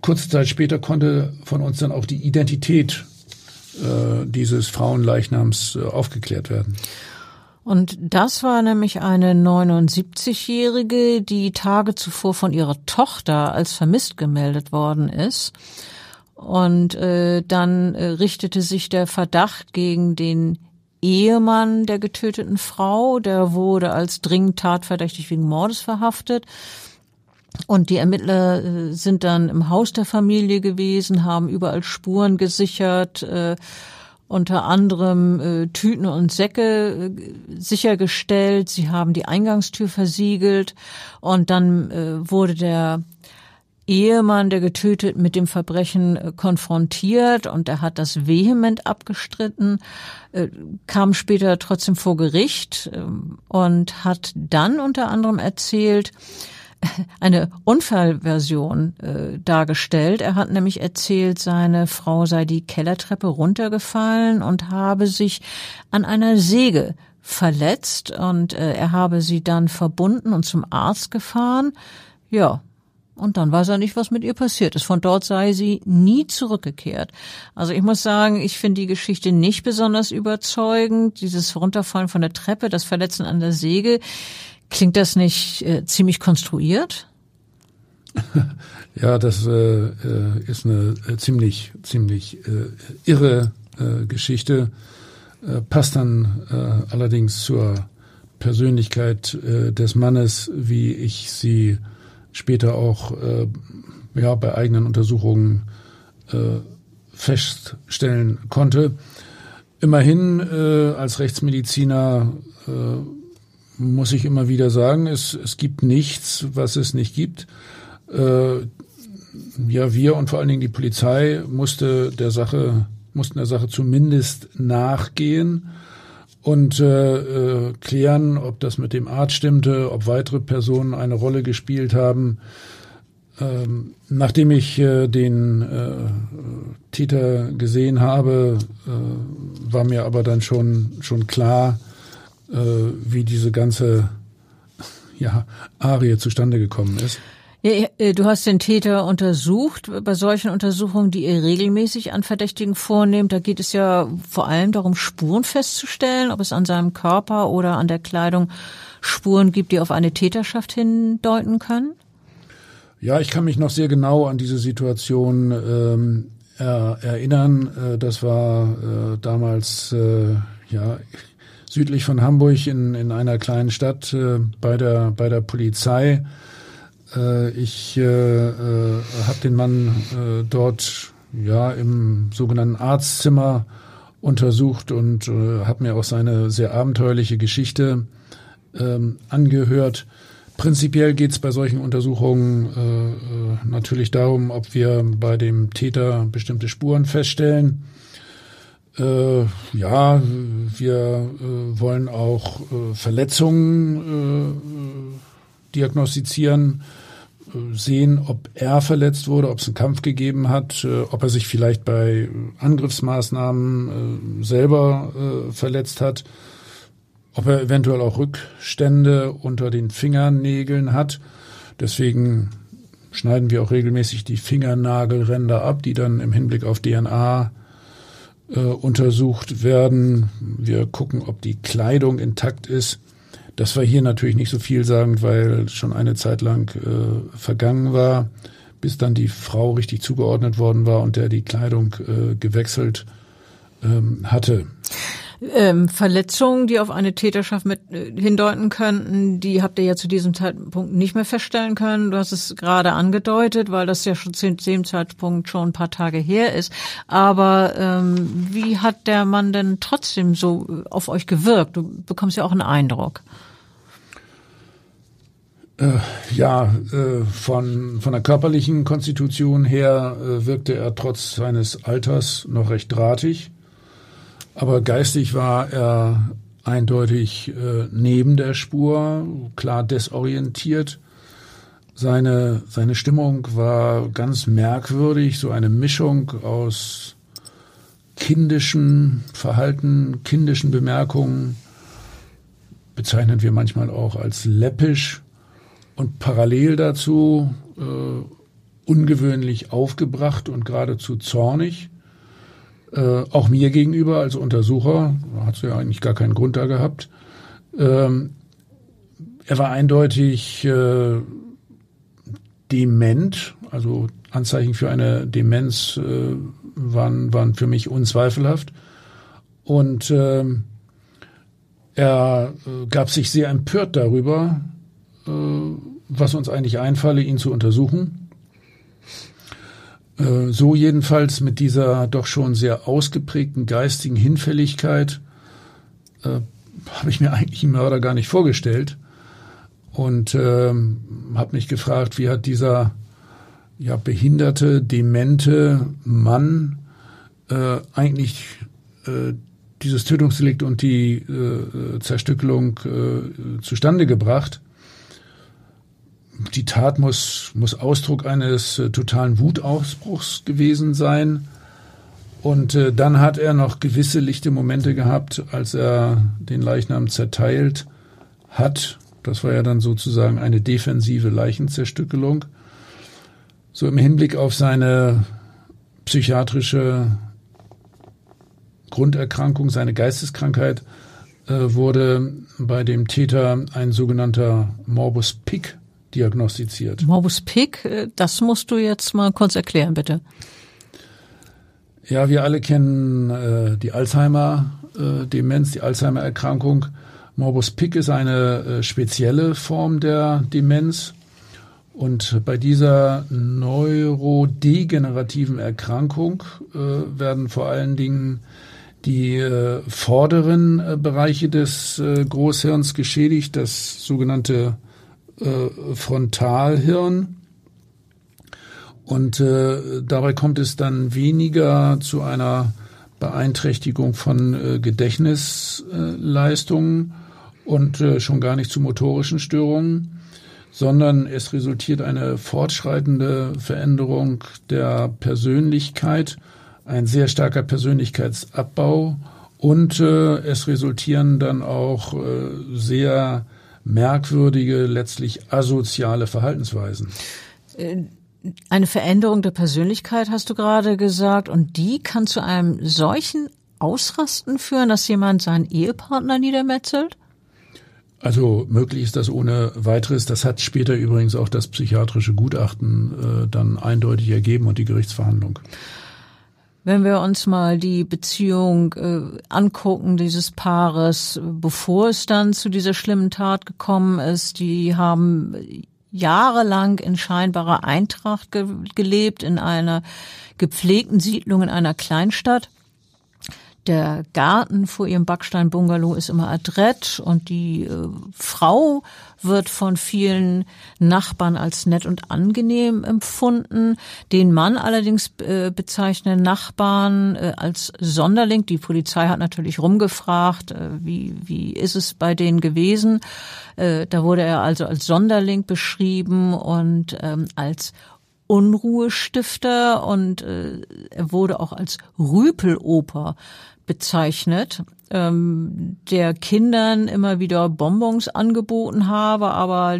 Kurze Zeit später konnte von uns dann auch die Identität äh, dieses Frauenleichnams äh, aufgeklärt werden. Und das war nämlich eine 79-Jährige, die Tage zuvor von ihrer Tochter als vermisst gemeldet worden ist. Und äh, dann äh, richtete sich der Verdacht gegen den Ehemann der getöteten Frau, der wurde als dringend tatverdächtig wegen Mordes verhaftet. Und die Ermittler äh, sind dann im Haus der Familie gewesen, haben überall Spuren gesichert, äh, unter anderem äh, Tüten und Säcke äh, sichergestellt. Sie haben die Eingangstür versiegelt und dann äh, wurde der Ehemann der getötet mit dem Verbrechen äh, konfrontiert und er hat das vehement abgestritten, äh, kam später trotzdem vor Gericht ähm, und hat dann unter anderem erzählt, eine Unfallversion äh, dargestellt. Er hat nämlich erzählt, seine Frau sei die Kellertreppe runtergefallen und habe sich an einer Säge verletzt und äh, er habe sie dann verbunden und zum Arzt gefahren. Ja, und dann weiß er nicht, was mit ihr passiert ist. Von dort sei sie nie zurückgekehrt. Also ich muss sagen, ich finde die Geschichte nicht besonders überzeugend. Dieses Runterfallen von der Treppe, das Verletzen an der Säge. Klingt das nicht äh, ziemlich konstruiert? Ja, das äh, äh ist eine äh, ziemlich, ziemlich äh, irre äh, Geschichte. Passt dann allerdings zur Persönlichkeit des Mannes, wie ich sie später auch ja, bei eigenen Untersuchungen feststellen konnte. Immerhin als Rechtsmediziner muss ich immer wieder sagen, es, es gibt nichts, was es nicht gibt. Äh, ja, wir und vor allen Dingen die Polizei musste der Sache, mussten der Sache zumindest nachgehen und äh, äh, klären, ob das mit dem Arzt stimmte, ob weitere Personen eine Rolle gespielt haben. Ähm, nachdem ich äh, den äh, Täter gesehen habe, äh, war mir aber dann schon schon klar, äh, wie diese ganze ja, Arie zustande gekommen ist. Ja, äh, du hast den Täter untersucht. Bei solchen Untersuchungen, die ihr regelmäßig an Verdächtigen vornehmt, da geht es ja vor allem darum, Spuren festzustellen, ob es an seinem Körper oder an der Kleidung Spuren gibt, die auf eine Täterschaft hindeuten können? Ja, ich kann mich noch sehr genau an diese Situation ähm, er, erinnern. Äh, das war äh, damals äh, ja südlich von Hamburg in, in einer kleinen Stadt äh, bei der bei der Polizei. Äh, ich äh, äh, habe den Mann äh, dort ja im sogenannten Arztzimmer untersucht und äh, habe mir auch seine sehr abenteuerliche Geschichte ähm, angehört. Prinzipiell geht es bei solchen Untersuchungen äh, äh, natürlich darum, ob wir bei dem Täter bestimmte Spuren feststellen. Äh, ja, wir äh, wollen auch äh, Verletzungen äh, diagnostizieren sehen, ob er verletzt wurde, ob es einen Kampf gegeben hat, äh, ob er sich vielleicht bei Angriffsmaßnahmen äh, selber äh, verletzt hat, ob er eventuell auch Rückstände unter den Fingernägeln hat. Deswegen schneiden wir auch regelmäßig die Fingernagelränder ab, die dann im Hinblick auf DNA äh, untersucht werden. Wir gucken, ob die Kleidung intakt ist. Das war hier natürlich nicht so vielsagend, weil schon eine Zeit lang äh, vergangen war, bis dann die Frau richtig zugeordnet worden war und der die Kleidung äh, gewechselt ähm, hatte. Ähm, Verletzungen, die auf eine Täterschaft mit äh, hindeuten könnten, die habt ihr ja zu diesem Zeitpunkt nicht mehr feststellen können. Du hast es gerade angedeutet, weil das ja schon zu dem Zeitpunkt schon ein paar Tage her ist. Aber ähm, wie hat der Mann denn trotzdem so äh, auf euch gewirkt? Du bekommst ja auch einen Eindruck. Äh, ja, äh, von, von der körperlichen Konstitution her äh, wirkte er trotz seines Alters noch recht drahtig. Aber geistig war er eindeutig äh, neben der Spur, klar desorientiert. Seine, seine Stimmung war ganz merkwürdig, so eine Mischung aus kindischem Verhalten, kindischen Bemerkungen, bezeichnen wir manchmal auch als läppisch und parallel dazu äh, ungewöhnlich aufgebracht und geradezu zornig. Äh, auch mir gegenüber als Untersucher, hat sie ja eigentlich gar keinen Grund da gehabt. Ähm, er war eindeutig äh, dement, also Anzeichen für eine Demenz äh, waren, waren für mich unzweifelhaft. Und äh, er gab sich sehr empört darüber, äh, was uns eigentlich einfalle, ihn zu untersuchen. Äh, so jedenfalls mit dieser doch schon sehr ausgeprägten geistigen Hinfälligkeit äh, habe ich mir eigentlich einen Mörder gar nicht vorgestellt und äh, habe mich gefragt, wie hat dieser ja behinderte, demente Mann äh, eigentlich äh, dieses Tötungsdelikt und die äh, Zerstückelung äh, zustande gebracht die Tat muss, muss Ausdruck eines äh, totalen Wutausbruchs gewesen sein. Und äh, dann hat er noch gewisse lichte Momente gehabt, als er den Leichnam zerteilt hat. Das war ja dann sozusagen eine defensive Leichenzerstückelung. So im Hinblick auf seine psychiatrische Grunderkrankung, seine Geisteskrankheit, äh, wurde bei dem Täter ein sogenannter Morbus Pick diagnostiziert. Morbus Pick, äh, das musst du jetzt mal kurz erklären, bitte. Ja, wir alle kennen äh, die Alzheimer-Demenz, äh, die Alzheimer-Erkrankung. Morbus Pick ist eine äh, spezielle Form der Demenz. Und bei dieser neurodegenerativen Erkrankung äh, werden vor allen Dingen die äh, vorderen Bereiche des Großhirns geschädigt, das sogenannte äh, Frontalhirn. Und äh, dabei kommt es dann weniger zu einer Beeinträchtigung von äh, Gedächtnisleistungen und äh, schon gar nicht zu motorischen Störungen, sondern es resultiert eine fortschreitende Veränderung der Persönlichkeit, ein sehr starker Persönlichkeitsabbau und äh, es resultieren dann auch äh, sehr merkwürdige, letztlich asoziale Verhaltensweisen. Äh, eine Veränderung der Persönlichkeit hast du gerade gesagt und die kann zu einem solchen Ausrasten führen, dass jemand seinen Ehepartner niedermetzelt? Also möglich ist das ohne weiteres. Das hat später übrigens auch das psychiatrische Gutachten äh, dann eindeutig ergeben und die Gerichtsverhandlung. Wenn wir uns mal die Beziehung äh, angucken dieses Paares, bevor es dann zu dieser schlimmen Tat gekommen ist, die haben jahrelang in scheinbarer Eintracht ge gelebt, in einer gepflegten Siedlung in einer Kleinstadt. Der Garten vor ihrem Backstein-Bungalow ist immer adrett und die äh, Frau wird von vielen Nachbarn als nett und angenehm empfunden. Den Mann allerdings äh, bezeichnen Nachbarn äh, als Sonderling. Die Polizei hat natürlich rumgefragt, äh, wie, wie ist es bei denen gewesen. Äh, da wurde er also als Sonderling beschrieben und ähm, als Unruhestifter und äh, er wurde auch als Rüpeloper bezeichnet, ähm, der Kindern immer wieder Bonbons angeboten habe, aber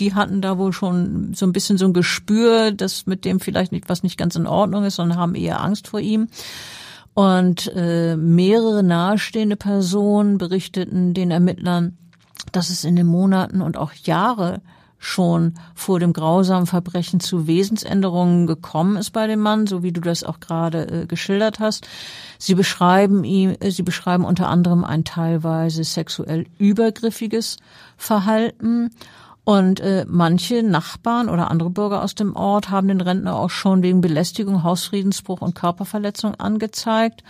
die hatten da wohl schon so ein bisschen so ein Gespür, dass mit dem vielleicht nicht was nicht ganz in Ordnung ist, sondern haben eher Angst vor ihm. Und äh, mehrere nahestehende Personen berichteten den Ermittlern, dass es in den Monaten und auch Jahre schon vor dem grausamen Verbrechen zu Wesensänderungen gekommen ist bei dem Mann, so wie du das auch gerade äh, geschildert hast. Sie beschreiben ihm, äh, sie beschreiben unter anderem ein teilweise sexuell übergriffiges Verhalten. Und äh, manche Nachbarn oder andere Bürger aus dem Ort haben den Rentner auch schon wegen Belästigung, Hausfriedensbruch und Körperverletzung angezeigt.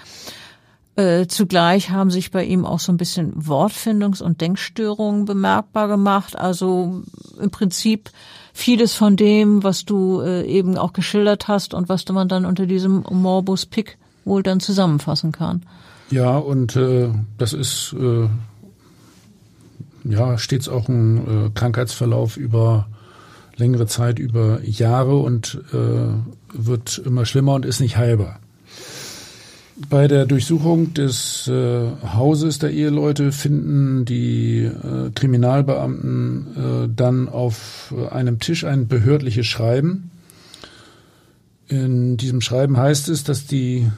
Äh, zugleich haben sich bei ihm auch so ein bisschen Wortfindungs- und Denkstörungen bemerkbar gemacht. Also im Prinzip vieles von dem, was du äh, eben auch geschildert hast und was man dann unter diesem Morbus Pick wohl dann zusammenfassen kann. Ja, und äh, das ist äh, ja stets auch ein äh, Krankheitsverlauf über längere Zeit, über Jahre und äh, wird immer schlimmer und ist nicht heilbar. Bei der Durchsuchung des äh, Hauses der Eheleute finden die äh, Kriminalbeamten äh, dann auf einem Tisch ein behördliches Schreiben. In diesem Schreiben heißt es, dass die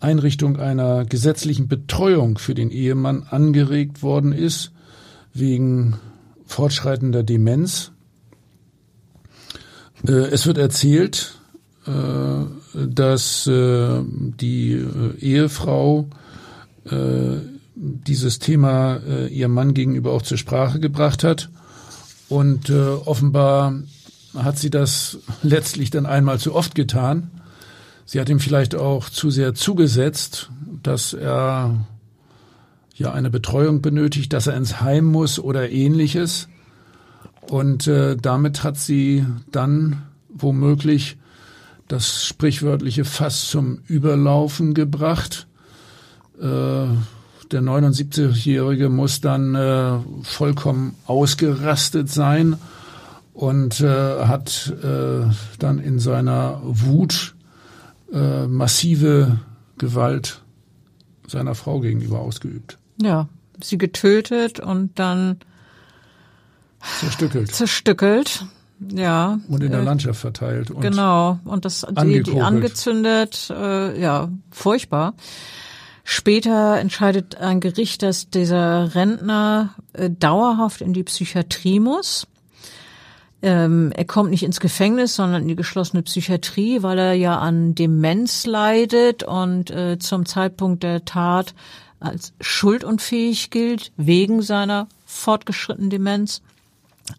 Einrichtung einer gesetzlichen Betreuung für den Ehemann angeregt worden ist wegen fortschreitender Demenz. Äh, es wird erzählt, äh, dass äh, die äh, Ehefrau dieses Thema ihrem Mann gegenüber auch zur Sprache gebracht hat. Und offenbar hat sie das letztlich dann einmal zu oft getan. Sie hat ihm vielleicht auch zu sehr zugesetzt, dass er ja eine Betreuung benötigt, dass er ins Heim muss oder ähnliches. Und äh, damit hat sie dann womöglich das sprichwörtliche Fass zum Überlaufen gebracht. Äh, der 79-Jährige muss dann äh, vollkommen ausgerastet sein und äh, hat dann in seiner Wut massive Gewalt seiner Frau gegenüber ausgeübt. Ja, sie getötet und dann zerstückelt. Zerstückelt. Ja. Und in der äh, Landschaft verteilt. Und genau. Und das die, die angezündet, äh, ja, furchtbar. Später entscheidet ein Gericht, dass dieser Rentner äh, dauerhaft in die Psychiatrie muss. Ähm, er kommt nicht ins Gefängnis, sondern in die geschlossene Psychiatrie, weil er ja an Demenz leidet und äh, zum Zeitpunkt der Tat als schuldunfähig gilt, wegen seiner fortgeschrittenen Demenz.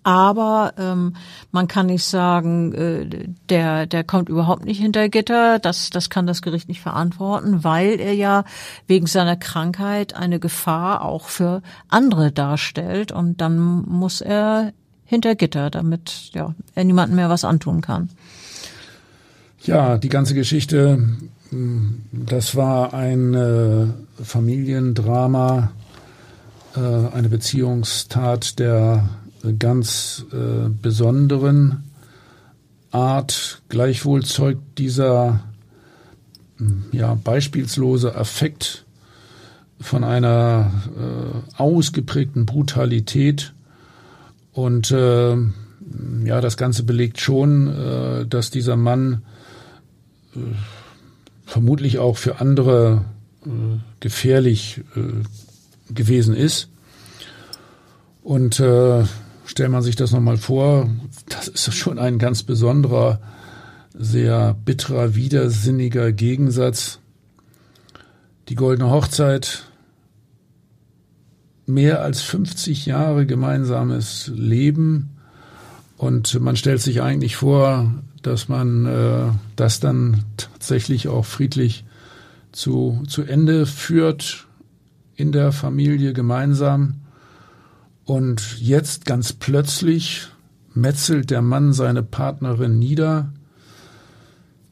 Aber ähm, man kann nicht sagen, äh, der, der kommt überhaupt nicht hinter Gitter. Das, das kann das Gericht nicht verantworten, weil er ja wegen seiner Krankheit eine Gefahr auch für andere darstellt. Und dann muss er hinter Gitter, damit ja, er niemandem mehr was antun kann. Ja, die ganze Geschichte, hm, das war ein äh, Familiendrama, äh, eine Beziehungstat der ganz äh, besonderen Art. Gleichwohl zeugt dieser hm, ja, beispielslose Affekt von einer äh, ausgeprägten Brutalität. Und äh, ja, das Ganze belegt schon, äh, dass dieser Mann äh, vermutlich auch für andere äh, gefährlich äh, gewesen ist. Und äh, stellt man sich das nochmal vor, das ist schon ein ganz besonderer, sehr bitterer, widersinniger Gegensatz. Die goldene Hochzeit, mehr als 50 Jahre gemeinsames Leben und man stellt sich eigentlich vor, dass man äh, das dann tatsächlich auch friedlich zu, zu Ende führt in der Familie gemeinsam. Und jetzt ganz plötzlich metzelt der Mann seine Partnerin nieder.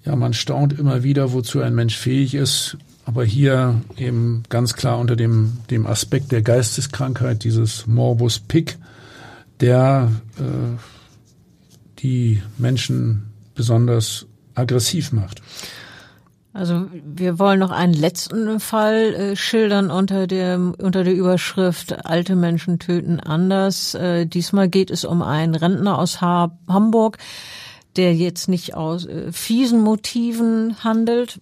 Ja, man staunt immer wieder, wozu ein Mensch fähig ist. Aber hier eben ganz klar unter dem, dem Aspekt der Geisteskrankheit, dieses Morbus Pick, der äh, die Menschen besonders aggressiv macht. Also wir wollen noch einen letzten Fall äh, schildern unter dem unter der Überschrift Alte Menschen töten anders. Äh, diesmal geht es um einen Rentner aus ha Hamburg, der jetzt nicht aus äh, fiesen Motiven handelt,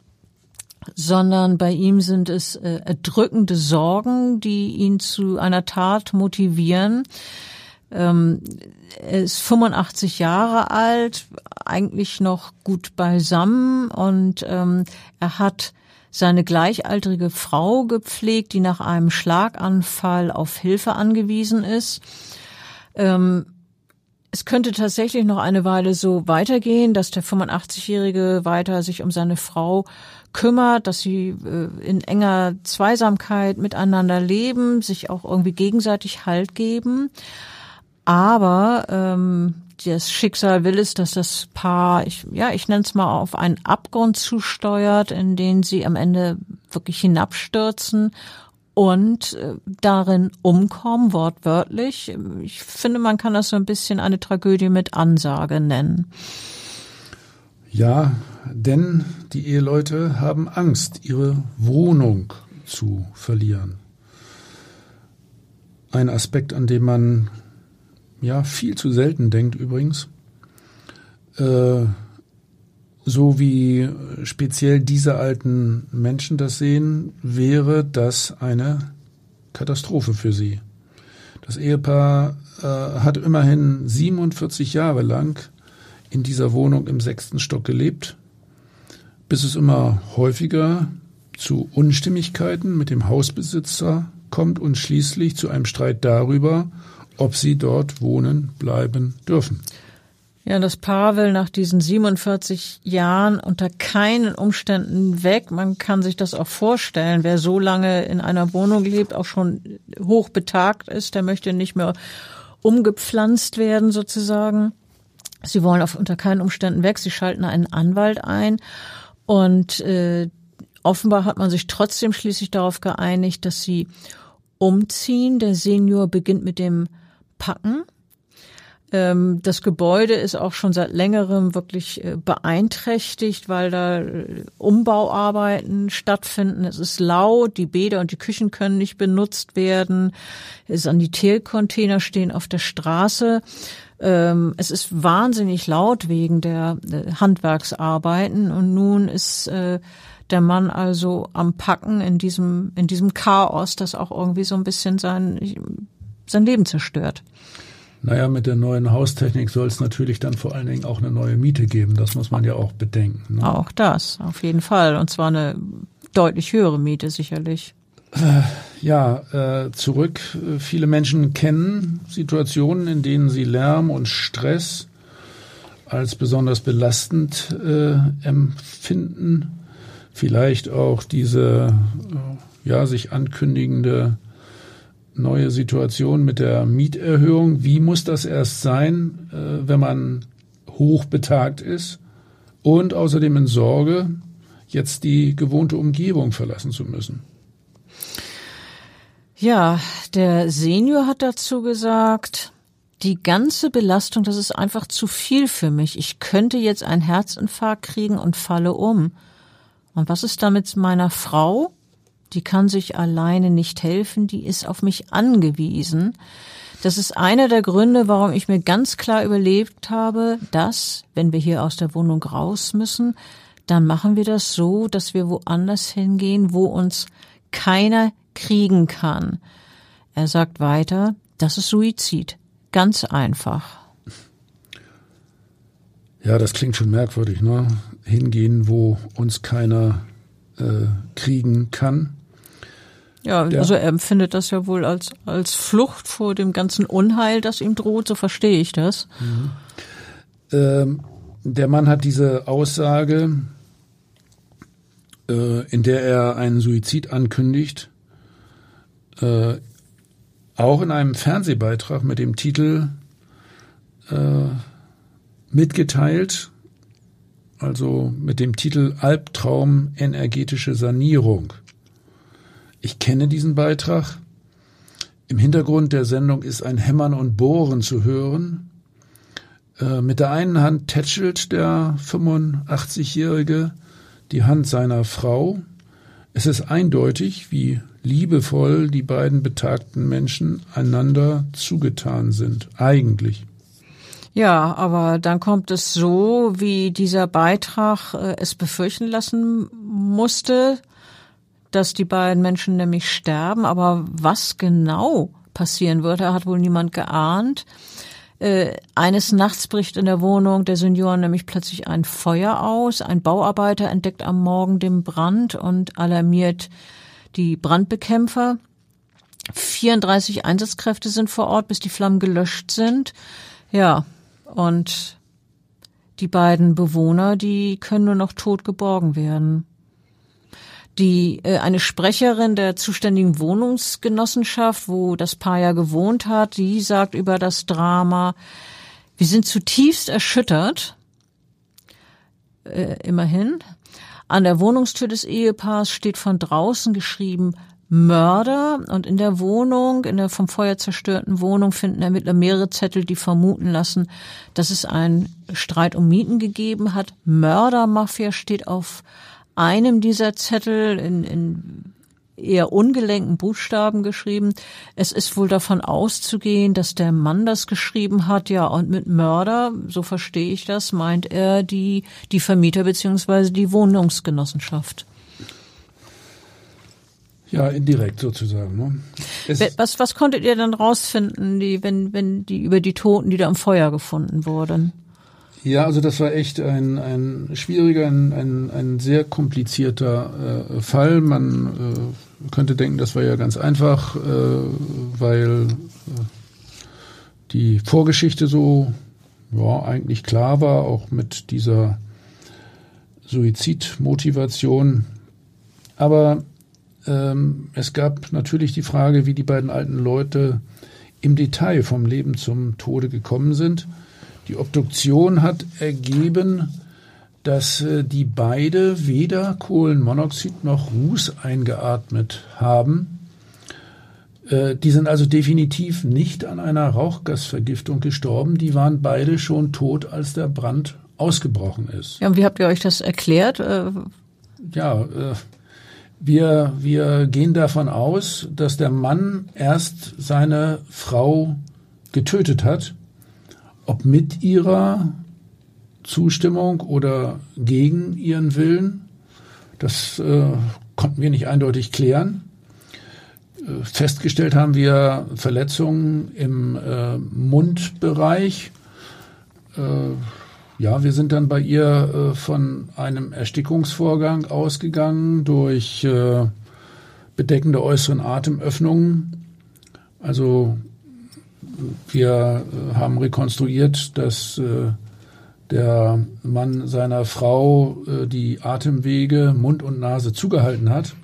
sondern bei ihm sind es äh, erdrückende Sorgen, die ihn zu einer Tat motivieren. Ähm, er ist 85 Jahre alt, eigentlich noch gut beisammen und ähm, er hat seine gleichaltrige Frau gepflegt, die nach einem Schlaganfall auf Hilfe angewiesen ist. Ähm, es könnte tatsächlich noch eine Weile so weitergehen, dass der 85-Jährige weiter sich um seine Frau kümmert, dass sie äh, in enger Zweisamkeit miteinander leben, sich auch irgendwie gegenseitig Halt geben. Aber ähm, das Schicksal will es, dass das Paar, ich, ja, ich nenne es mal, auf einen Abgrund zusteuert, in den sie am Ende wirklich hinabstürzen und äh, darin umkommen, wortwörtlich. Ich finde, man kann das so ein bisschen eine Tragödie mit Ansage nennen. Ja, denn die Eheleute haben Angst, ihre Wohnung zu verlieren. Ein Aspekt, an dem man ja viel zu selten denkt übrigens. Äh, so wie speziell diese alten Menschen das sehen, wäre das eine Katastrophe für sie. Das Ehepaar äh, hat immerhin 47 Jahre lang in dieser Wohnung im sechsten Stock gelebt, bis es immer häufiger zu Unstimmigkeiten mit dem Hausbesitzer kommt und schließlich zu einem Streit darüber, ob sie dort wohnen bleiben dürfen. Ja, das Paar will nach diesen 47 Jahren unter keinen Umständen weg. Man kann sich das auch vorstellen. Wer so lange in einer Wohnung lebt, auch schon hoch betagt ist, der möchte nicht mehr umgepflanzt werden sozusagen. Sie wollen auf unter keinen Umständen weg. Sie schalten einen Anwalt ein und äh, offenbar hat man sich trotzdem schließlich darauf geeinigt, dass sie umziehen. Der Senior beginnt mit dem packen. Ähm, das Gebäude ist auch schon seit längerem wirklich äh, beeinträchtigt, weil da äh, Umbauarbeiten stattfinden. Es ist laut, die Bäder und die Küchen können nicht benutzt werden. Sanitärcontainer stehen auf der Straße. Ähm, es ist wahnsinnig laut wegen der äh, Handwerksarbeiten und nun ist der Mann also am Packen in diesem, in diesem Chaos, das auch irgendwie so ein bisschen sein, sein Leben zerstört. Naja, mit der neuen Haustechnik soll es natürlich dann vor allen Dingen auch eine neue Miete geben. Das muss man ja auch bedenken. Ne? Auch das, auf jeden Fall. Und zwar eine deutlich höhere Miete sicherlich. Äh, ja, äh, zurück. Viele Menschen kennen Situationen, in denen sie Lärm und Stress als besonders belastend äh, empfinden. Vielleicht auch diese ja, sich ankündigende neue Situation mit der Mieterhöhung. Wie muss das erst sein, äh, wenn man hochbetagt ist und außerdem in Sorge, jetzt die gewohnte Umgebung verlassen zu müssen? Ja, der Senior hat dazu gesagt, die ganze Belastung, das ist einfach zu viel für mich. Ich könnte jetzt einen Herzinfarkt kriegen und falle um. Und was ist da mit meiner Frau? Die kann sich alleine nicht helfen, die ist auf mich angewiesen. Das ist einer der Gründe, warum ich mir ganz klar überlegt habe, dass, wenn wir hier aus der Wohnung raus müssen, dann machen wir das so, dass wir woanders hingehen, wo uns keiner kriegen kann. Er sagt weiter, das ist Suizid. Ganz einfach. Ja, das klingt schon merkwürdig, ne? Hingehen, wo uns keiner äh, kriegen kann. Ja, ja, also er empfindet das ja wohl als, als Flucht vor dem ganzen Unheil, das ihm droht, so verstehe ich das. Mhm. Ähm, der Mann hat diese Aussage, äh, in der er einen Suizid ankündigt, äh, auch in einem Fernsehbeitrag mit dem Titel äh, mitgeteilt, also mit dem Titel Albtraum energetische Sanierung. Ich kenne diesen Beitrag. Im Hintergrund der Sendung ist ein Hämmern und Bohren zu hören. Äh, mit der einen Hand tätschelt der 85-Jährige die Hand seiner Frau. Es ist eindeutig, wie liebevoll die beiden betagten Menschen einander zugetan sind, eigentlich. Ja, aber dann kommt es so, wie dieser Beitrag äh, es befürchten lassen musste, dass die beiden Menschen nämlich sterben. Aber was genau passieren würde, hat wohl niemand geahnt. Äh, eines Nachts bricht in der Wohnung der Senioren nämlich plötzlich ein Feuer aus. Ein Bauarbeiter entdeckt am Morgen den Brand und alarmiert die Brandbekämpfer. 34 Einsatzkräfte sind vor Ort, bis die Flammen gelöscht sind. Ja, und die beiden Bewohner, die können nur noch tot geborgen werden. Die äh, eine Sprecherin der zuständigen Wohnungsgenossenschaft, wo das Paar ja gewohnt hat, die sagt über das Drama: Wir sind zutiefst erschüttert. Äh, immerhin. An der Wohnungstür des Ehepaars steht von draußen geschrieben Mörder und in der Wohnung, in der vom Feuer zerstörten Wohnung finden Ermittler mehrere Zettel, die vermuten lassen, dass es einen Streit um Mieten gegeben hat. Mördermafia steht auf einem dieser Zettel in, in eher ungelenken Buchstaben geschrieben. Es ist wohl davon auszugehen, dass der Mann das geschrieben hat, ja, und mit Mörder, so verstehe ich das, meint er die, die Vermieter beziehungsweise die Wohnungsgenossenschaft. Ja, indirekt sozusagen. Ne? was, was konntet ihr dann rausfinden, die, wenn, wenn die über die Toten, die da im Feuer gefunden wurden? Ja, also das war echt ein, ein schwieriger, ein, ein, ein sehr komplizierter äh, Fall. Man äh, könnte denken, das war ja ganz einfach, äh, weil äh, die Vorgeschichte so ja, eigentlich klar war, auch mit dieser Suizidmotivation. Aber ähm, es gab natürlich die Frage, wie die beiden alten Leute im Detail vom Leben zum Tode gekommen sind. Die Obduktion hat ergeben, dass äh, die beide weder Kohlenmonoxid noch Ruß eingeatmet haben. Äh, die sind also definitiv nicht an einer Rauchgasvergiftung gestorben. Die waren beide schon tot, als der Brand ausgebrochen ist. Ja, und wie habt ihr euch das erklärt? Äh, ja, wir, wir gehen davon aus, dass der Mann erst seine Frau getötet hat ob mit ihrer Zustimmung oder gegen ihren Willen, das äh, konnten wir nicht eindeutig klären. Äh, festgestellt haben wir Verletzungen im äh, Mundbereich. Äh, ja, wir sind dann bei ihr äh, von einem Erstickungsvorgang ausgegangen durch äh, bedeckende äußeren Atemöffnungen. Also wir äh, haben rekonstruiert, dass äh, der Mann seiner Frau äh, die Atemwege, Mund und Nase zugehalten hat.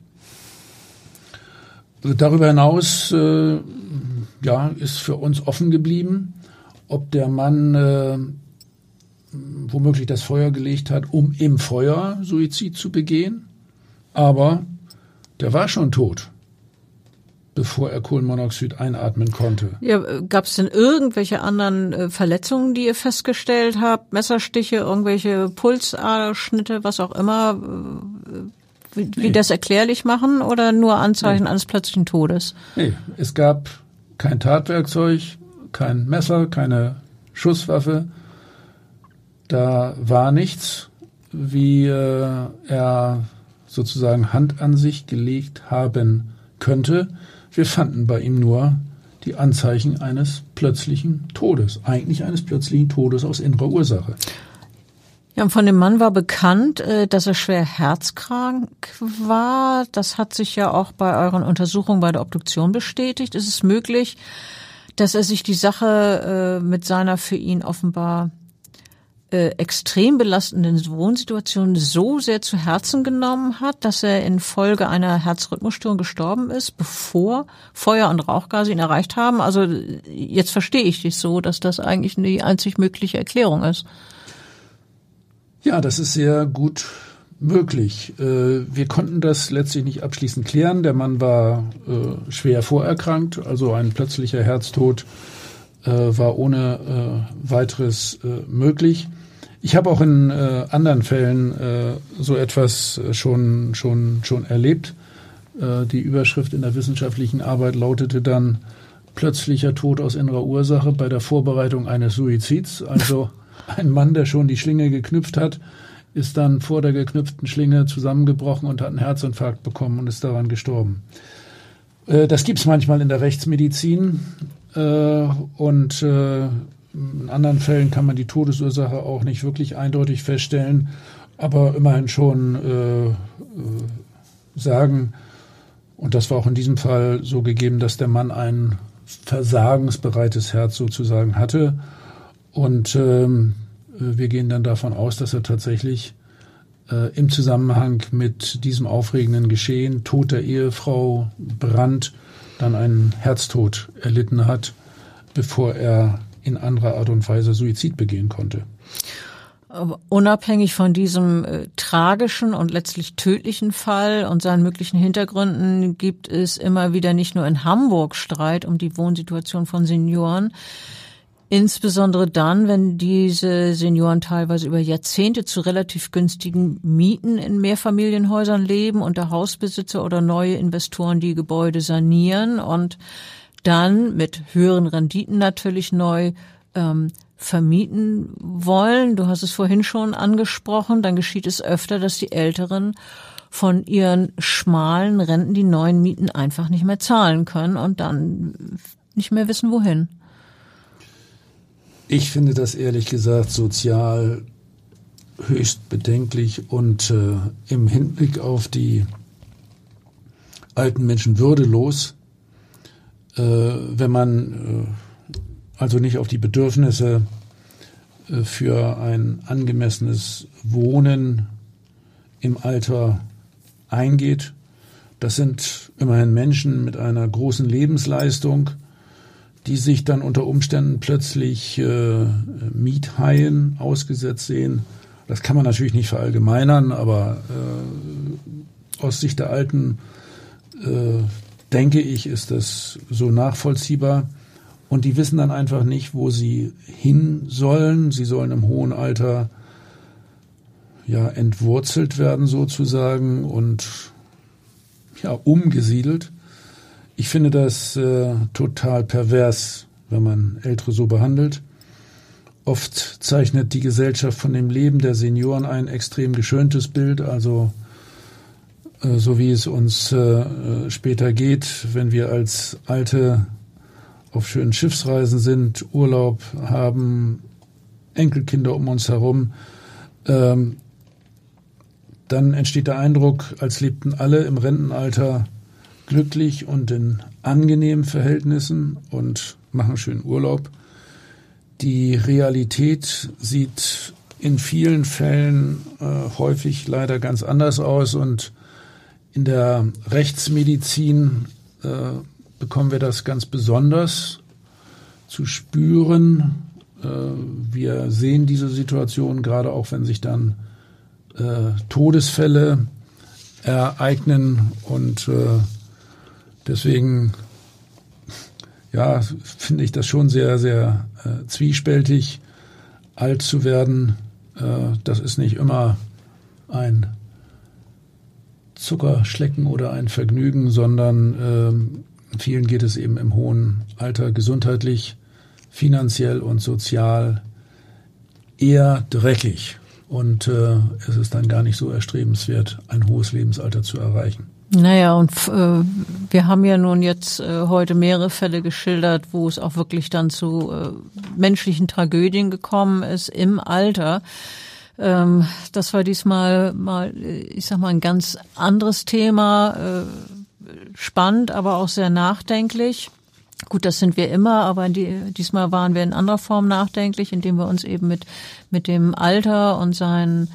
Darüber hinaus ja, ist für uns offen geblieben, ob der Mann womöglich das Feuer gelegt hat, um im Feuer Suizid zu begehen. Aber der war schon tot bevor er Kohlenmonoxid einatmen konnte. Ja, gab es denn irgendwelche anderen äh, Verletzungen, die ihr festgestellt habt? Messerstiche, irgendwelche Pulsaderschnitte, was auch immer? Äh, wie, nee. das erklärlich machen oder nur Anzeichen nee. eines plötzlichen Todes? Nee, es gab kein Tatwerkzeug, kein Messer, keine Schusswaffe. Da war nichts, wie äh, er sozusagen Hand an sich gelegt haben könnte. Wir fanden bei ihm nur die Anzeichen eines plötzlichen Todes, eigentlich eines plötzlichen Todes aus innerer Ursache. Ja, und von dem Mann war bekannt, äh, dass er schwer herzkrank war. Das hat sich ja auch bei euren Untersuchungen bei der Obduktion bestätigt. Ist es möglich, dass er sich die Sache äh, mit seiner für ihn offenbar äh, extrem belastenden Wohnsituation so sehr zu Herzen genommen hat, dass er infolge einer Herzrhythmusstörung gestorben ist, bevor Feuer und Rauchgase ihn erreicht haben. Also jetzt verstehe ich dich so, dass das eigentlich die einzig mögliche Erklärung ist. Ja, das ist sehr gut möglich. Äh, wir konnten das letztlich nicht abschließend klären. Der Mann war äh, schwer vorerkrankt, also ein plötzlicher Herztod war ohne weiteres möglich. Ich habe auch in anderen Fällen so etwas schon, schon, schon erlebt. die Überschrift in der wissenschaftlichen Arbeit lautete dann plötzlicher Tod aus innerer Ursache bei der Vorbereitung eines Suizids. Also ein Mann, der schon die Schlinge geknüpft hat, ist dann vor der geknüpften Schlinge zusammengebrochen und hat einen Herzinfarkt bekommen und ist daran gestorben. Äh, das gibt es manchmal in der Rechtsmedizin äh, und äh, in anderen Fällen kann man die Todesursache auch nicht wirklich eindeutig feststellen, aber immerhin schon sagen, und das war auch in diesem Fall so gegeben, dass der Mann ein versagensbereites Herz sozusagen hatte. Und ähm, wir gehen dann davon aus, dass er tatsächlich äh, im Zusammenhang mit diesem aufregenden Geschehen, Tod der Ehefrau, Brand, dann einen Herztod erlitten hat, bevor er in anderer Art und Weise Suizid begehen konnte. Unabhängig von diesem äh, tragischen und letztlich tödlichen Fall und seinen möglichen Hintergründen gibt es immer wieder nicht nur in Hamburg Streit um die Wohnsituation von Senioren. Insbesondere dann, wenn diese Senioren teilweise über Jahrzehnte zu relativ günstigen Mieten in Mehrfamilienhäusern leben und der Hausbesitzer oder neue Investoren die Gebäude sanieren und dann mit höheren Renditen natürlich neu ähm, vermieten wollen. Du hast es vorhin schon angesprochen. Dann geschieht es öfter, dass die Älteren von ihren schmalen Renten die neuen Mieten einfach nicht mehr zahlen können und dann nicht mehr wissen, wohin. Ich finde das ehrlich gesagt sozial höchst bedenklich und äh, im Hinblick auf die alten Menschen würdelos, wenn man äh, also nicht auf die Bedürfnisse äh, für ein angemessenes Wohnen im Alter eingeht. Das sind immerhin Menschen mit einer großen Lebensleistung, die sich dann unter Umständen plötzlich äh, Miethaien ausgesetzt sehen. Das kann man natürlich nicht verallgemeinern, aber äh, aus Sicht der Alten äh, denke ich, ist das so nachvollziehbar. Und die wissen dann einfach nicht, wo sie hin sollen. Sie sollen im hohen Alter ja entwurzelt werden sozusagen und ja umgesiedelt. Ich finde das äh, total pervers, wenn man Ältere so behandelt. Oft zeichnet die Gesellschaft von dem Leben der Senioren ein extrem geschöntes Bild, also so wie es uns äh, später geht, wenn wir als Alte auf schönen Schiffsreisen sind, Urlaub haben, Enkelkinder um uns herum, ähm, dann entsteht der Eindruck, als lebten alle im Rentenalter glücklich und in angenehmen Verhältnissen und machen schön Urlaub. Die Realität sieht in vielen Fällen äh, häufig leider ganz anders aus und in der Rechtsmedizin äh, bekommen wir das ganz besonders zu spüren. Äh, wir sehen diese Situation gerade auch, wenn sich dann äh, Todesfälle ereignen und äh, Deswegen, ja, finde ich das schon sehr, sehr äh, zwiespältig. Alt zu werden, äh, das ist nicht immer ein Zuckerschlecken oder ein Vergnügen, sondern äh, vielen geht es eben im hohen Alter gesundheitlich, finanziell und sozial eher dreckig. Und äh, es ist dann gar nicht so erstrebenswert, ein hohes Lebensalter zu erreichen. Naja, und äh, wir haben ja nun jetzt äh, heute mehrere Fälle geschildert, wo es auch wirklich dann zu äh, menschlichen Tragödien gekommen ist im Alter. Ähm, das war diesmal mal, ich sag mal, ein ganz anderes Thema, äh, spannend, aber auch sehr nachdenklich. Gut, das sind wir immer, aber die, diesmal waren wir in anderer Form nachdenklich, indem wir uns eben mit, mit dem Alter und seinen,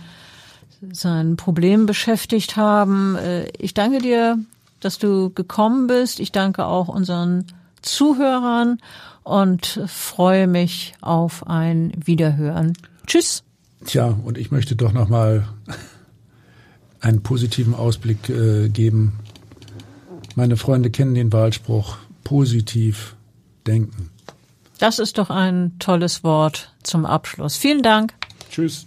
seinen Problemen beschäftigt haben. Äh, ich danke dir, dass du gekommen bist. Ich danke auch unseren Zuhörern und freue mich auf ein Wiederhören. Tschüss. Tja, und ich möchte doch noch mal einen positiven Ausblick äh, geben. Meine Freunde kennen den Wahlspruch positiv denken. Das ist doch ein tolles Wort zum Abschluss. Vielen Dank. Tschüss.